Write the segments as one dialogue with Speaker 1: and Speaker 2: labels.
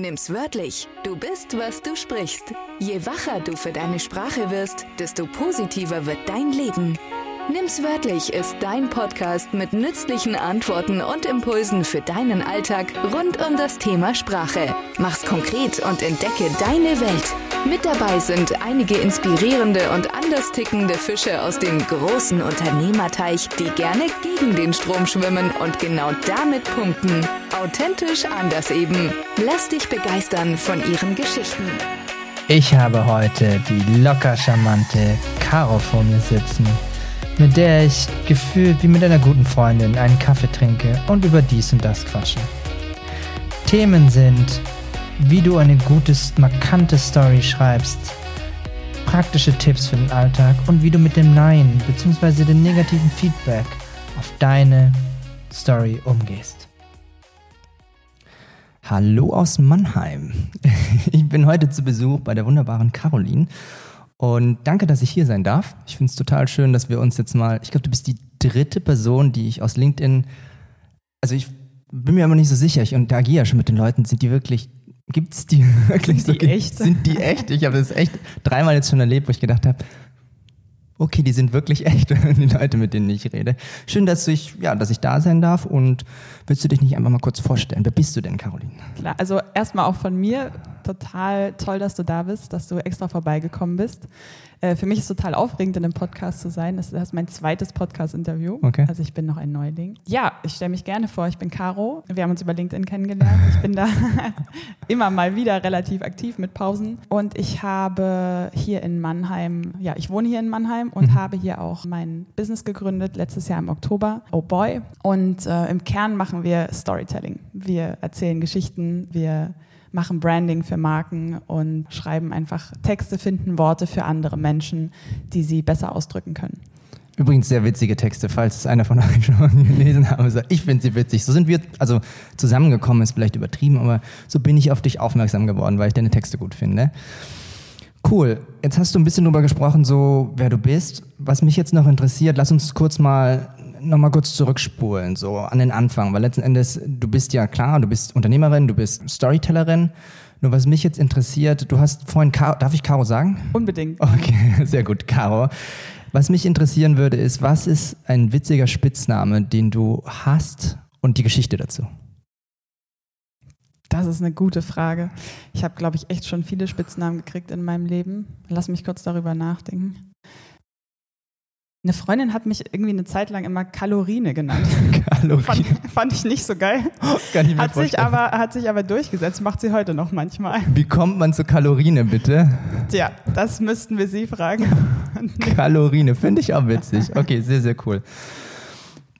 Speaker 1: Nimm's wörtlich. Du bist, was du sprichst. Je wacher du für deine Sprache wirst, desto positiver wird dein Leben. Nimm's wörtlich ist dein Podcast mit nützlichen Antworten und Impulsen für deinen Alltag rund um das Thema Sprache. Mach's konkret und entdecke deine Welt. Mit dabei sind einige inspirierende und anders tickende Fische aus dem großen Unternehmerteich, die gerne gegen den Strom schwimmen und genau damit punkten. Authentisch anders eben. Lass dich begeistern von ihren Geschichten.
Speaker 2: Ich habe heute die locker charmante Caro vor mir sitzen, mit der ich gefühlt wie mit einer guten Freundin einen Kaffee trinke und über dies und das quatsche. Themen sind wie du eine gute, markante Story schreibst, praktische Tipps für den Alltag und wie du mit dem Nein bzw. dem negativen Feedback auf deine Story umgehst. Hallo aus Mannheim. Ich bin heute zu Besuch bei der wunderbaren Caroline und danke, dass ich hier sein darf. Ich finde es total schön, dass wir uns jetzt mal, ich glaube, du bist die dritte Person, die ich aus LinkedIn, also ich bin mir immer nicht so sicher, ich interagiere schon mit den Leuten, sind die wirklich Gibt es die wirklich
Speaker 3: sind
Speaker 2: so?
Speaker 3: Die echt?
Speaker 2: Sind die echt? Ich habe das echt dreimal jetzt schon erlebt, wo ich gedacht habe, okay, die sind wirklich echt, die Leute, mit denen ich rede. Schön, dass ich, ja, dass ich da sein darf und willst du dich nicht einfach mal kurz vorstellen? Wer bist du denn, Caroline?
Speaker 3: Klar, also erstmal auch von mir total toll, dass du da bist, dass du extra vorbeigekommen bist. Äh, für mich ist es total aufregend, in einem Podcast zu sein. Das ist mein zweites Podcast-Interview.
Speaker 2: Okay.
Speaker 3: Also ich bin noch ein Neuling. Ja, ich stelle mich gerne vor. Ich bin Caro. Wir haben uns über LinkedIn kennengelernt. Ich bin da immer mal wieder relativ aktiv mit Pausen. Und ich habe hier in Mannheim, ja, ich wohne hier in Mannheim und mhm. habe hier auch mein Business gegründet, letztes Jahr im Oktober. Oh boy. Und äh, im Kern machen wir Storytelling. Wir erzählen Geschichten, wir machen Branding für Marken und schreiben einfach Texte, finden Worte für andere Menschen, die sie besser ausdrücken können.
Speaker 2: Übrigens sehr witzige Texte, falls es einer von euch schon mal gelesen hat. Ich finde sie witzig. So sind wir, also zusammengekommen ist vielleicht übertrieben, aber so bin ich auf dich aufmerksam geworden, weil ich deine Texte gut finde. Cool. Jetzt hast du ein bisschen drüber gesprochen, so wer du bist. Was mich jetzt noch interessiert, lass uns kurz mal nochmal kurz zurückspulen, so an den Anfang, weil letzten Endes, du bist ja klar, du bist Unternehmerin, du bist Storytellerin. Nur was mich jetzt interessiert, du hast vorhin, Caro, darf ich Caro sagen?
Speaker 3: Unbedingt.
Speaker 2: Okay, sehr gut, Caro. Was mich interessieren würde, ist, was ist ein witziger Spitzname, den du hast und die Geschichte dazu?
Speaker 3: Das ist eine gute Frage. Ich habe, glaube ich, echt schon viele Spitznamen gekriegt in meinem Leben. Lass mich kurz darüber nachdenken. Eine Freundin hat mich irgendwie eine Zeit lang immer Kalorine genannt. Kalorine. Fand, fand, ich nicht so geil.
Speaker 2: Kann ich mir
Speaker 3: hat sich, aber, hat sich aber durchgesetzt, macht sie heute noch manchmal.
Speaker 2: Wie kommt man zu Kalorine, bitte?
Speaker 3: Tja, das müssten wir Sie fragen.
Speaker 2: Kalorine, finde ich auch witzig. Okay, sehr, sehr cool.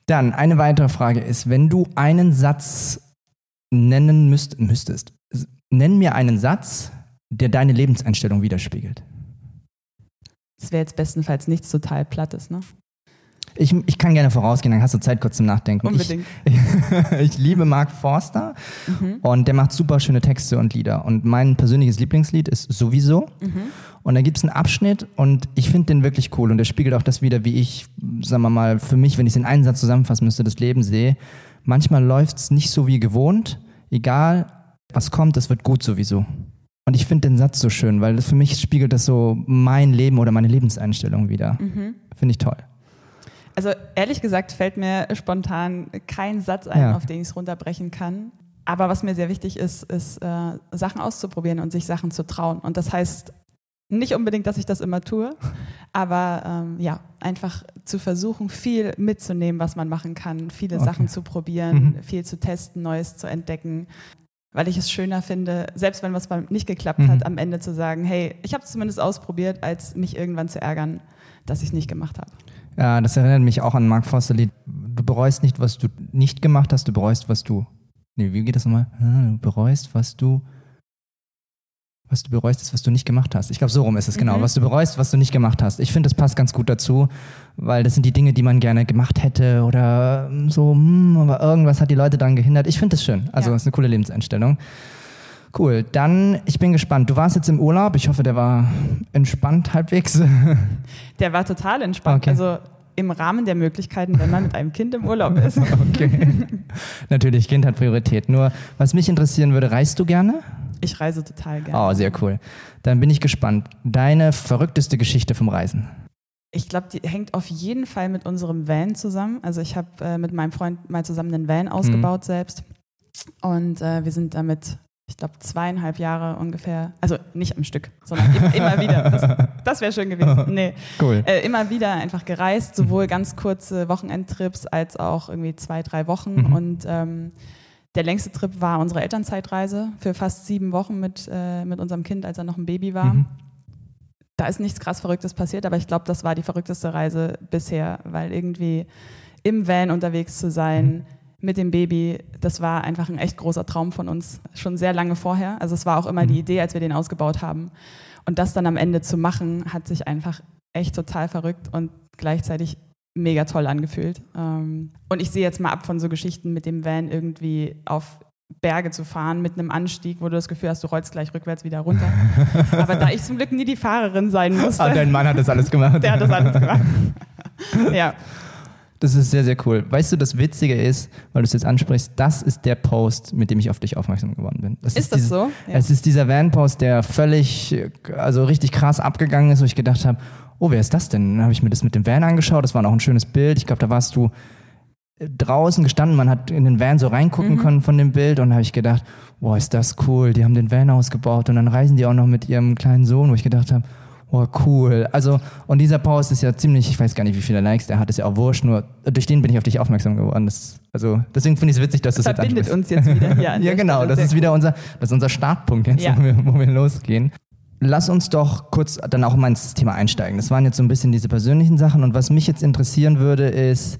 Speaker 2: Dann eine weitere Frage ist, wenn du einen Satz nennen müsst, müsstest, nenn mir einen Satz, der deine Lebenseinstellung widerspiegelt.
Speaker 3: Das wäre jetzt bestenfalls nichts total Plattes, ne?
Speaker 2: Ich, ich kann gerne vorausgehen, dann hast du Zeit kurz zum Nachdenken.
Speaker 3: Unbedingt.
Speaker 2: Ich, ich liebe Mark Forster mhm. und der macht super schöne Texte und Lieder. Und mein persönliches Lieblingslied ist sowieso. Mhm. Und da gibt es einen Abschnitt und ich finde den wirklich cool und der spiegelt auch das wieder, wie ich, sagen wir mal, für mich, wenn ich es in einen Satz zusammenfassen müsste, das Leben sehe. Manchmal läuft es nicht so wie gewohnt. Egal, was kommt, es wird gut sowieso. Und ich finde den Satz so schön, weil das für mich spiegelt das so mein Leben oder meine Lebenseinstellung wieder. Mhm. Finde ich toll.
Speaker 3: Also ehrlich gesagt fällt mir spontan kein Satz ein, ja. auf den ich es runterbrechen kann. Aber was mir sehr wichtig ist, ist äh, Sachen auszuprobieren und sich Sachen zu trauen. Und das heißt nicht unbedingt, dass ich das immer tue, aber ähm, ja, einfach zu versuchen, viel mitzunehmen, was man machen kann, viele okay. Sachen zu probieren, mhm. viel zu testen, Neues zu entdecken weil ich es schöner finde, selbst wenn was mal nicht geklappt mhm. hat, am Ende zu sagen, hey, ich habe es zumindest ausprobiert, als mich irgendwann zu ärgern, dass ich es nicht gemacht habe.
Speaker 2: Ja, das erinnert mich auch an Mark Foster Lied. Du bereust nicht, was du nicht gemacht hast, du bereust, was du. Nee, wie geht das nochmal? Du bereust, was du was du bereust, ist, was du nicht gemacht hast. Ich glaube, so rum ist es genau. Mhm. Was du bereust, was du nicht gemacht hast. Ich finde, das passt ganz gut dazu, weil das sind die Dinge, die man gerne gemacht hätte oder so, hm, aber irgendwas hat die Leute daran gehindert. Ich finde das schön. Also, ja. das ist eine coole Lebenseinstellung. Cool. Dann, ich bin gespannt. Du warst jetzt im Urlaub. Ich hoffe, der war entspannt halbwegs.
Speaker 3: Der war total entspannt. Okay. Also, im Rahmen der Möglichkeiten, wenn man mit einem Kind im Urlaub ist.
Speaker 2: Okay. Natürlich, Kind hat Priorität. Nur, was mich interessieren würde, reist du gerne?
Speaker 3: Ich reise total gerne.
Speaker 2: Oh, sehr cool. Dann bin ich gespannt. Deine verrückteste Geschichte vom Reisen?
Speaker 3: Ich glaube, die hängt auf jeden Fall mit unserem Van zusammen. Also ich habe äh, mit meinem Freund mal zusammen einen Van ausgebaut mhm. selbst. Und äh, wir sind damit, ich glaube, zweieinhalb Jahre ungefähr, also nicht am Stück, sondern immer, immer wieder. Das, das wäre schön gewesen. Nee. Cool. Äh, immer wieder einfach gereist, sowohl ganz kurze Wochenendtrips als auch irgendwie zwei, drei Wochen. Mhm. Und ähm, der längste Trip war unsere Elternzeitreise für fast sieben Wochen mit, äh, mit unserem Kind, als er noch ein Baby war. Mhm da ist nichts krass Verrücktes passiert, aber ich glaube, das war die verrückteste Reise bisher, weil irgendwie im Van unterwegs zu sein, mhm. mit dem Baby, das war einfach ein echt großer Traum von uns, schon sehr lange vorher. Also es war auch immer die mhm. Idee, als wir den ausgebaut haben. Und das dann am Ende zu machen, hat sich einfach echt total verrückt und gleichzeitig mega toll angefühlt. Ähm, und ich sehe jetzt mal ab von so Geschichten mit dem Van irgendwie auf Berge zu fahren mit einem Anstieg, wo du das Gefühl hast, du rollst gleich rückwärts wieder runter. Aber da ich zum Glück nie die Fahrerin sein musste.
Speaker 2: Ah, dein Mann hat das alles gemacht.
Speaker 3: Der hat das alles gemacht. ja.
Speaker 2: Das ist sehr, sehr cool. Weißt du, das Witzige ist, weil du es jetzt ansprichst, das ist der Post, mit dem ich auf dich aufmerksam geworden bin.
Speaker 3: Das ist, ist das
Speaker 2: dieses,
Speaker 3: so?
Speaker 2: Ja. Es ist dieser Van-Post, der völlig, also richtig krass abgegangen ist, wo ich gedacht habe, oh, wer ist das denn? Dann habe ich mir das mit dem Van angeschaut, das war noch ein schönes Bild. Ich glaube, da warst du draußen gestanden, man hat in den Van so reingucken mhm. können von dem Bild und habe ich gedacht, boah, ist das cool, die haben den Van ausgebaut und dann reisen die auch noch mit ihrem kleinen Sohn, wo ich gedacht habe, boah, cool. Also, und dieser Post ist ja ziemlich, ich weiß gar nicht, wie viele Likes der hat, ist ja auch wurscht, nur durch den bin ich auf dich aufmerksam geworden. Das, also, deswegen finde ich es witzig, dass das, das
Speaker 3: jetzt verbindet uns jetzt wieder hier
Speaker 2: an Ja, genau, das ist wieder unser, das ist unser Startpunkt jetzt, ja. wo, wir, wo wir losgehen. Lass uns doch kurz dann auch mal ins Thema einsteigen. Das waren jetzt so ein bisschen diese persönlichen Sachen und was mich jetzt interessieren würde, ist,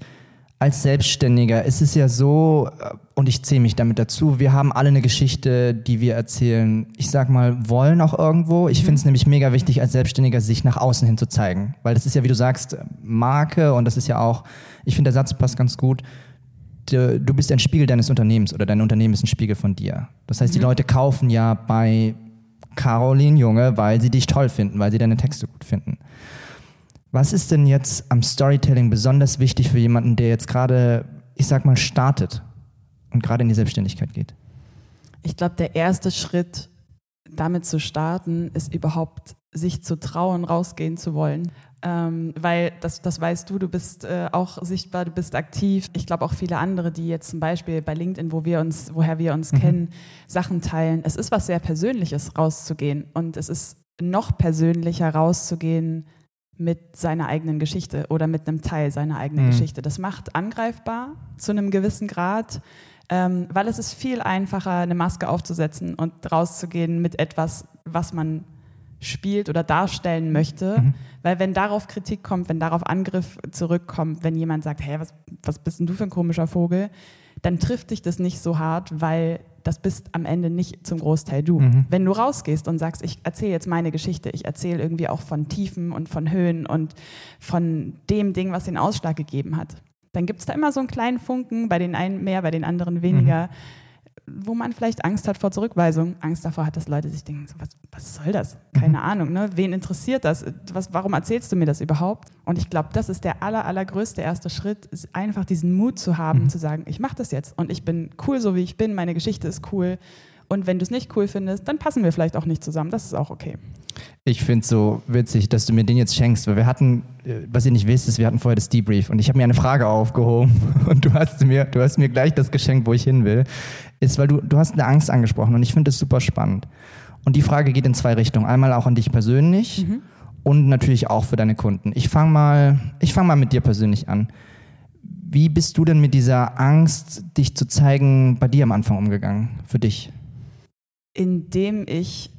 Speaker 2: als Selbstständiger ist es ja so, äh, und ich zähle mich damit dazu, wir haben alle eine Geschichte, die wir erzählen. Ich sag mal, wollen auch irgendwo. Ich mhm. finde es nämlich mega wichtig, als Selbstständiger sich nach außen hin zu zeigen. Weil das ist ja, wie du sagst, Marke und das ist ja auch, ich finde, der Satz passt ganz gut. Du, du bist ein Spiegel deines Unternehmens oder dein Unternehmen ist ein Spiegel von dir. Das heißt, mhm. die Leute kaufen ja bei Caroline Junge, weil sie dich toll finden, weil sie deine Texte gut finden. Was ist denn jetzt am Storytelling besonders wichtig für jemanden, der jetzt gerade, ich sag mal, startet und gerade in die Selbstständigkeit geht?
Speaker 3: Ich glaube, der erste Schritt, damit zu starten, ist überhaupt sich zu trauen, rausgehen zu wollen. Ähm, weil das, das weißt du, du bist äh, auch sichtbar, du bist aktiv. Ich glaube auch viele andere, die jetzt zum Beispiel bei LinkedIn, wo wir uns, woher wir uns mhm. kennen, Sachen teilen. Es ist was sehr Persönliches, rauszugehen. Und es ist noch persönlicher rauszugehen, mit seiner eigenen Geschichte oder mit einem Teil seiner eigenen mhm. Geschichte. Das macht angreifbar zu einem gewissen Grad, ähm, weil es ist viel einfacher, eine Maske aufzusetzen und rauszugehen mit etwas, was man spielt oder darstellen möchte. Mhm. Weil wenn darauf Kritik kommt, wenn darauf Angriff zurückkommt, wenn jemand sagt, hey, was, was bist denn du für ein komischer Vogel, dann trifft dich das nicht so hart, weil das bist am Ende nicht zum Großteil du. Mhm. Wenn du rausgehst und sagst, ich erzähle jetzt meine Geschichte, ich erzähle irgendwie auch von Tiefen und von Höhen und von dem Ding, was den Ausschlag gegeben hat, dann gibt es da immer so einen kleinen Funken, bei den einen mehr, bei den anderen weniger. Mhm wo man vielleicht Angst hat vor Zurückweisung, Angst davor hat, dass Leute sich denken, so, was, was soll das? Keine mhm. Ahnung, ne? wen interessiert das? Was, warum erzählst du mir das überhaupt? Und ich glaube, das ist der aller, allergrößte erste Schritt, einfach diesen Mut zu haben, mhm. zu sagen, ich mache das jetzt und ich bin cool, so wie ich bin, meine Geschichte ist cool. Und wenn du es nicht cool findest, dann passen wir vielleicht auch nicht zusammen. Das ist auch okay.
Speaker 2: Ich finde es so witzig, dass du mir den jetzt schenkst, weil wir hatten, äh, was ihr nicht wisst, ist, wir hatten vorher das Debrief und ich habe mir eine Frage aufgehoben und du hast mir, du hast mir gleich das geschenkt, wo ich hin will ist, weil du, du hast eine Angst angesprochen und ich finde es super spannend. Und die Frage geht in zwei Richtungen. Einmal auch an dich persönlich mhm. und natürlich auch für deine Kunden. Ich fange mal, ich fang mal mit dir persönlich an. Wie bist du denn mit dieser Angst, dich zu zeigen, bei dir am Anfang umgegangen, für dich?
Speaker 3: Indem ich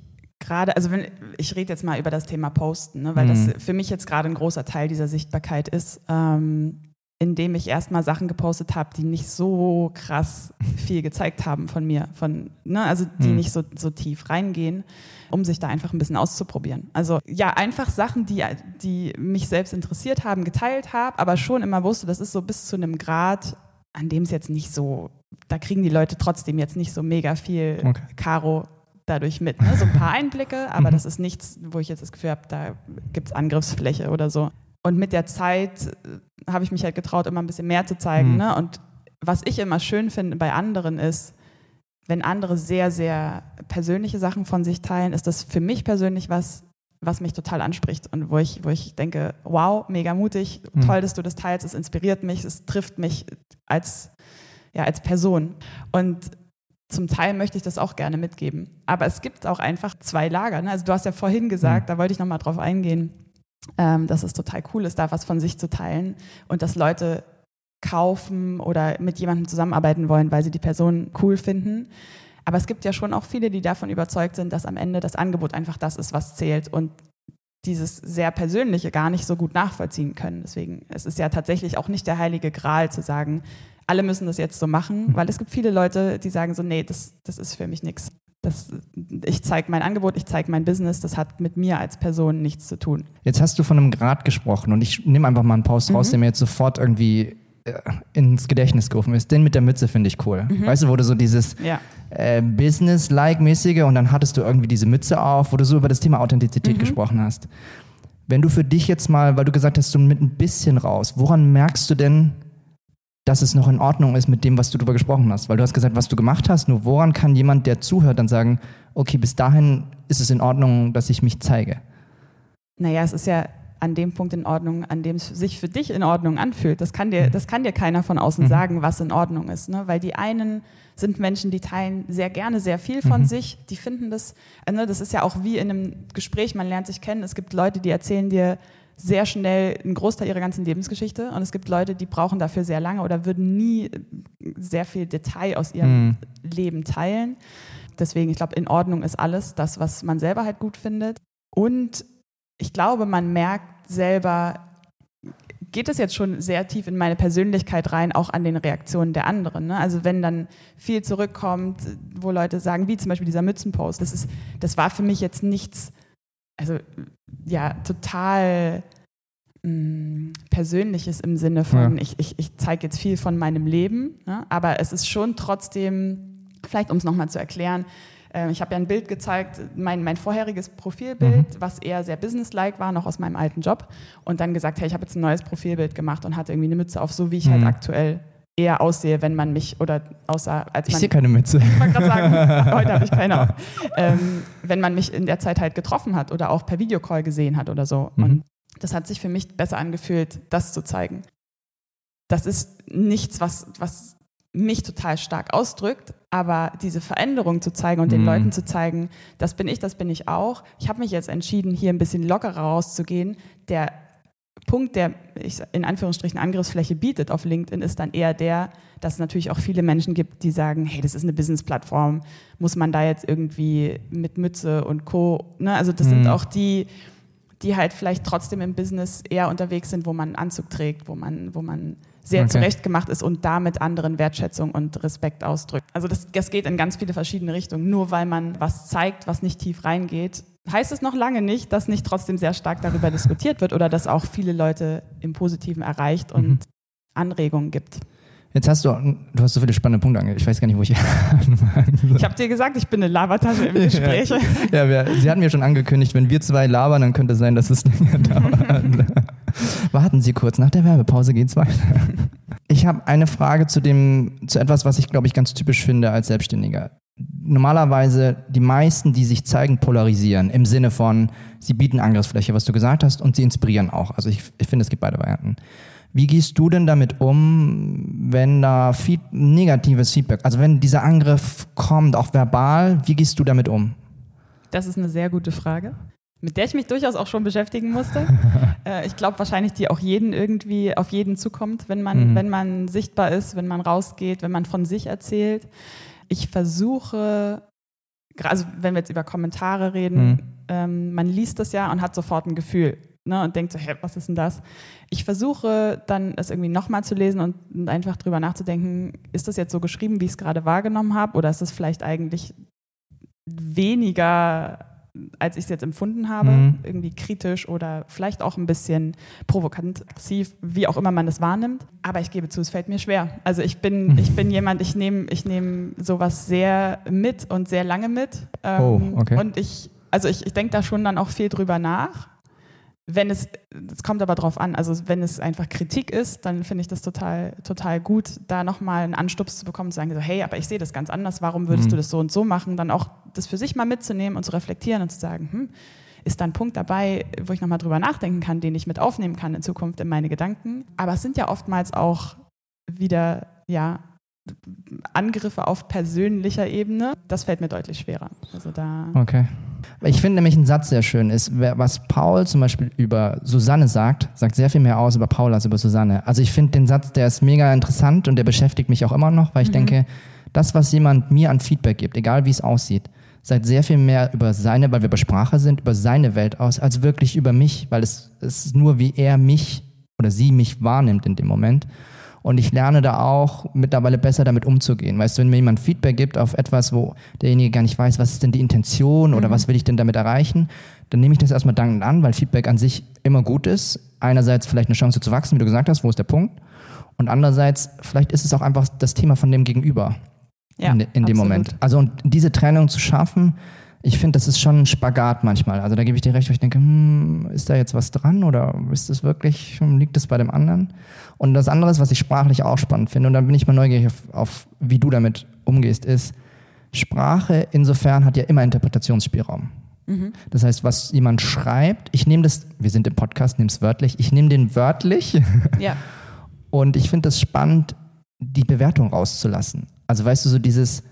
Speaker 3: gerade, also wenn, ich rede jetzt mal über das Thema Posten, ne, weil mhm. das für mich jetzt gerade ein großer Teil dieser Sichtbarkeit ist. Ähm, indem ich erstmal Sachen gepostet habe, die nicht so krass viel gezeigt haben von mir, von, ne, also die hm. nicht so, so tief reingehen, um sich da einfach ein bisschen auszuprobieren. Also ja, einfach Sachen, die, die mich selbst interessiert haben, geteilt habe, aber schon immer wusste, das ist so bis zu einem Grad, an dem es jetzt nicht so, da kriegen die Leute trotzdem jetzt nicht so mega viel okay. Karo dadurch mit. Ne? So ein paar Einblicke, aber mhm. das ist nichts, wo ich jetzt das Gefühl habe, da gibt es Angriffsfläche oder so. Und mit der Zeit äh, habe ich mich halt getraut, immer ein bisschen mehr zu zeigen. Mhm. Ne? Und was ich immer schön finde bei anderen ist, wenn andere sehr, sehr persönliche Sachen von sich teilen, ist das für mich persönlich was, was mich total anspricht und wo ich, wo ich denke, wow, mega mutig, mhm. toll, dass du das teilst, es inspiriert mich, es trifft mich als, ja, als Person. Und zum Teil möchte ich das auch gerne mitgeben. Aber es gibt auch einfach zwei Lager. Ne? Also du hast ja vorhin gesagt, mhm. da wollte ich nochmal drauf eingehen, ähm, dass es total cool ist, da was von sich zu teilen und dass Leute kaufen oder mit jemandem zusammenarbeiten wollen, weil sie die Person cool finden. Aber es gibt ja schon auch viele, die davon überzeugt sind, dass am Ende das Angebot einfach das ist, was zählt und dieses sehr Persönliche gar nicht so gut nachvollziehen können. Deswegen es ist ja tatsächlich auch nicht der heilige Gral zu sagen, alle müssen das jetzt so machen, weil es gibt viele Leute, die sagen so, nee, das, das ist für mich nichts. ich zeige mein Angebot, ich zeige mein Business, das hat mit mir als Person nichts zu tun.
Speaker 2: Jetzt hast du von einem Grad gesprochen und ich nehme einfach mal einen Post mhm. raus, der mir jetzt sofort irgendwie äh, ins Gedächtnis gerufen ist. Den mit der Mütze finde ich cool. Mhm. Weißt du, wo du so dieses ja. äh, Business-like-mäßige und dann hattest du irgendwie diese Mütze auf, wo du so über das Thema Authentizität mhm. gesprochen hast. Wenn du für dich jetzt mal, weil du gesagt hast, du mit ein bisschen raus, woran merkst du denn, dass es noch in Ordnung ist mit dem, was du darüber gesprochen hast? Weil du hast gesagt, was du gemacht hast, nur woran kann jemand, der zuhört, dann sagen, okay, bis dahin ist es in Ordnung, dass ich mich zeige?
Speaker 3: Naja, es ist ja an dem Punkt in Ordnung, an dem es sich für dich in Ordnung anfühlt. Das kann dir, mhm. das kann dir keiner von außen mhm. sagen, was in Ordnung ist. Ne? Weil die einen sind Menschen, die teilen sehr gerne sehr viel von mhm. sich, die finden das, ne, das ist ja auch wie in einem Gespräch, man lernt sich kennen. Es gibt Leute, die erzählen dir sehr schnell einen Großteil ihrer ganzen Lebensgeschichte und es gibt Leute, die brauchen dafür sehr lange oder würden nie sehr viel Detail aus ihrem mhm. Leben teilen. Deswegen, ich glaube, in Ordnung ist alles, das, was man selber halt gut findet. Und ich glaube, man merkt selber, geht es jetzt schon sehr tief in meine Persönlichkeit rein, auch an den Reaktionen der anderen. Ne? Also wenn dann viel zurückkommt, wo Leute sagen, wie zum Beispiel dieser Mützenpost, das, ist, das war für mich jetzt nichts, also ja, total mh, mm, Persönliches im Sinne von, ja. ich, ich, ich zeige jetzt viel von meinem Leben, ne? aber es ist schon trotzdem, vielleicht um es nochmal zu erklären, ähm, ich habe ja ein Bild gezeigt, mein, mein vorheriges Profilbild, mhm. was eher sehr businesslike war, noch aus meinem alten Job. Und dann gesagt, hey, ich habe jetzt ein neues Profilbild gemacht und hatte irgendwie eine Mütze auf, so wie ich halt mhm. halt aktuell eher aussehe, wenn man mich oder außer als
Speaker 2: ich
Speaker 3: man.
Speaker 2: Ich sehe keine Mütze.
Speaker 3: Ich wollte gerade sagen, heute habe ich keine auf. Ähm, wenn man mich in der Zeit halt getroffen hat oder auch per Videocall gesehen hat oder so. Mhm. Und das hat sich für mich besser angefühlt, das zu zeigen. Das ist nichts, was, was mich total stark ausdrückt, aber diese Veränderung zu zeigen und mhm. den Leuten zu zeigen, das bin ich, das bin ich auch. Ich habe mich jetzt entschieden, hier ein bisschen lockerer rauszugehen. Der Punkt, der ich in Anführungsstrichen Angriffsfläche bietet auf LinkedIn, ist dann eher der, dass es natürlich auch viele Menschen gibt, die sagen, hey, das ist eine Business-Plattform, muss man da jetzt irgendwie mit Mütze und Co. Ne? Also das mhm. sind auch die, die halt vielleicht trotzdem im Business eher unterwegs sind, wo man einen Anzug trägt, wo man, wo man sehr okay. zurechtgemacht ist und damit anderen Wertschätzung und Respekt ausdrückt. Also das, das geht in ganz viele verschiedene Richtungen. Nur weil man was zeigt, was nicht tief reingeht, heißt es noch lange nicht, dass nicht trotzdem sehr stark darüber diskutiert wird oder dass auch viele Leute im Positiven erreicht und mhm. Anregungen gibt.
Speaker 2: Jetzt hast du, du hast so viele spannende Punkte ange. Ich weiß gar nicht, wo ich
Speaker 3: anfangen soll. Ich habe dir gesagt, ich bin eine Labertasche im Gespräch.
Speaker 2: Ja, ja Sie hatten mir schon angekündigt, wenn wir zwei labern, dann könnte es sein, dass es länger dauert. Warten Sie kurz, nach der Werbepause geht's weiter. Ich habe eine Frage zu dem, zu etwas, was ich glaube ich ganz typisch finde als Selbstständiger. Normalerweise die meisten, die sich zeigen, polarisieren im Sinne von, sie bieten Angriffsfläche, was du gesagt hast, und sie inspirieren auch. Also ich, ich finde, es gibt beide Varianten. Wie gehst du denn damit um, wenn da Feed negatives Feedback, also wenn dieser Angriff kommt, auch verbal, wie gehst du damit um?
Speaker 3: Das ist eine sehr gute Frage, mit der ich mich durchaus auch schon beschäftigen musste. äh, ich glaube wahrscheinlich, die auch jeden irgendwie auf jeden zukommt, wenn man, mhm. wenn man sichtbar ist, wenn man rausgeht, wenn man von sich erzählt. Ich versuche, also wenn wir jetzt über Kommentare reden, mhm. ähm, man liest das ja und hat sofort ein Gefühl ne, und denkt so, hä, was ist denn das? Ich versuche dann es irgendwie nochmal zu lesen und, und einfach drüber nachzudenken, ist das jetzt so geschrieben, wie ich es gerade wahrgenommen habe, oder ist es vielleicht eigentlich weniger als ich es jetzt empfunden habe, mhm. irgendwie kritisch oder vielleicht auch ein bisschen provokant, aggressiv, wie auch immer man das wahrnimmt. Aber ich gebe zu, es fällt mir schwer. Also ich bin, ich bin jemand, ich nehme ich nehm sowas sehr mit und sehr lange mit.
Speaker 2: Ähm, oh, okay.
Speaker 3: Und ich, also ich, ich denke da schon dann auch viel drüber nach wenn es, es kommt aber drauf an, also wenn es einfach Kritik ist, dann finde ich das total, total gut, da nochmal einen Anstups zu bekommen, zu sagen, so, hey, aber ich sehe das ganz anders, warum würdest mhm. du das so und so machen? Dann auch das für sich mal mitzunehmen und zu reflektieren und zu sagen, hm, ist da ein Punkt dabei, wo ich nochmal drüber nachdenken kann, den ich mit aufnehmen kann in Zukunft in meine Gedanken. Aber es sind ja oftmals auch wieder, ja, Angriffe auf persönlicher Ebene, das fällt mir deutlich schwerer. Also da
Speaker 2: okay. Ich finde nämlich ein Satz sehr schön ist, was Paul zum Beispiel über Susanne sagt, sagt sehr viel mehr aus über Paul als über Susanne. Also ich finde den Satz, der ist mega interessant und der beschäftigt mich auch immer noch, weil ich mhm. denke, das, was jemand mir an Feedback gibt, egal wie es aussieht, sagt sehr viel mehr über seine, weil wir bei Sprache sind, über seine Welt aus, als wirklich über mich, weil es, es ist nur, wie er mich oder sie mich wahrnimmt in dem Moment. Und ich lerne da auch mittlerweile besser damit umzugehen. Weißt du, wenn mir jemand Feedback gibt auf etwas, wo derjenige gar nicht weiß, was ist denn die Intention oder mhm. was will ich denn damit erreichen, dann nehme ich das erstmal dankend an, weil Feedback an sich immer gut ist. Einerseits vielleicht eine Chance zu wachsen, wie du gesagt hast, wo ist der Punkt? Und andererseits, vielleicht ist es auch einfach das Thema von dem Gegenüber ja, in, in dem Moment. Also und diese Trennung zu schaffen, ich finde, das ist schon ein Spagat manchmal. Also da gebe ich dir recht, wo ich denke, hm, ist da jetzt was dran oder ist das wirklich, liegt das bei dem anderen? Und das andere, was ich sprachlich auch spannend finde, und dann bin ich mal neugierig auf, auf wie du damit umgehst, ist, Sprache insofern hat ja immer Interpretationsspielraum. Mhm. Das heißt, was jemand schreibt, ich nehme das, wir sind im Podcast, nehme es wörtlich, ich nehme den wörtlich. Ja. Und ich finde es spannend, die Bewertung rauszulassen. Also weißt du, so dieses,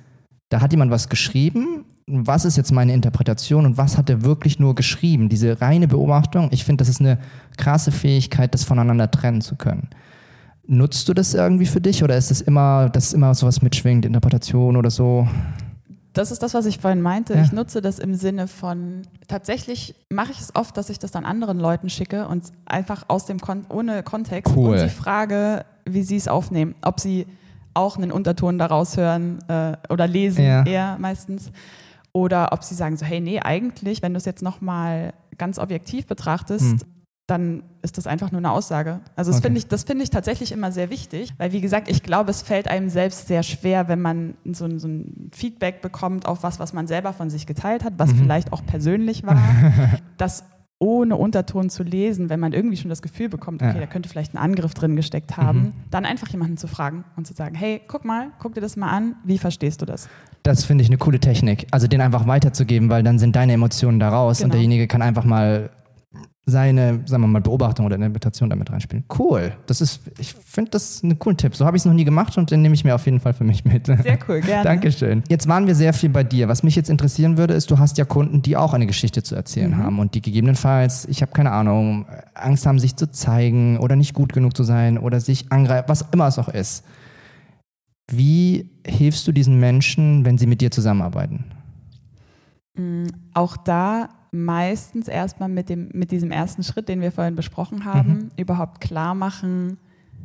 Speaker 2: da hat jemand was geschrieben was ist jetzt meine Interpretation und was hat er wirklich nur geschrieben? Diese reine Beobachtung, ich finde, das ist eine krasse Fähigkeit, das voneinander trennen zu können. Nutzt du das irgendwie für dich oder ist es immer, dass immer sowas mitschwingt, Interpretation oder so?
Speaker 3: Das ist das, was ich vorhin meinte. Ja. Ich nutze das im Sinne von, tatsächlich mache ich es oft, dass ich das dann anderen Leuten schicke und einfach aus dem Kon ohne Kontext cool. und sie frage, wie sie es aufnehmen. Ob sie auch einen Unterton daraus hören äh, oder lesen, ja. eher meistens. Oder ob sie sagen so, hey, nee, eigentlich, wenn du es jetzt nochmal ganz objektiv betrachtest, hm. dann ist das einfach nur eine Aussage. Also das okay. finde ich, das ich tatsächlich immer sehr wichtig, weil wie gesagt, ich glaube, es fällt einem selbst sehr schwer, wenn man so, so ein Feedback bekommt auf was, was man selber von sich geteilt hat, was mhm. vielleicht auch persönlich war, das ohne Unterton zu lesen, wenn man irgendwie schon das Gefühl bekommt, okay, ja. da könnte vielleicht ein Angriff drin gesteckt haben, mhm. dann einfach jemanden zu fragen und zu sagen, hey, guck mal, guck dir das mal an, wie verstehst du das?
Speaker 2: Das finde ich eine coole Technik. Also den einfach weiterzugeben, weil dann sind deine Emotionen da raus genau. und derjenige kann einfach mal seine, sagen wir mal, Beobachtung oder Interpretation damit reinspielen. Cool. Das ist, ich finde das einen coolen Tipp. So habe ich es noch nie gemacht und den nehme ich mir auf jeden Fall für mich mit.
Speaker 3: Sehr cool, gerne.
Speaker 2: Dankeschön. Jetzt waren wir sehr viel bei dir. Was mich jetzt interessieren würde, ist, du hast ja Kunden, die auch eine Geschichte zu erzählen mhm. haben und die gegebenenfalls, ich habe keine Ahnung, Angst haben, sich zu zeigen oder nicht gut genug zu sein oder sich angreifen, was immer es auch ist. Wie hilfst du diesen Menschen, wenn sie mit dir zusammenarbeiten?
Speaker 3: Mm, auch da meistens erstmal mit, dem, mit diesem ersten Schritt, den wir vorhin besprochen haben, mhm. überhaupt klar machen,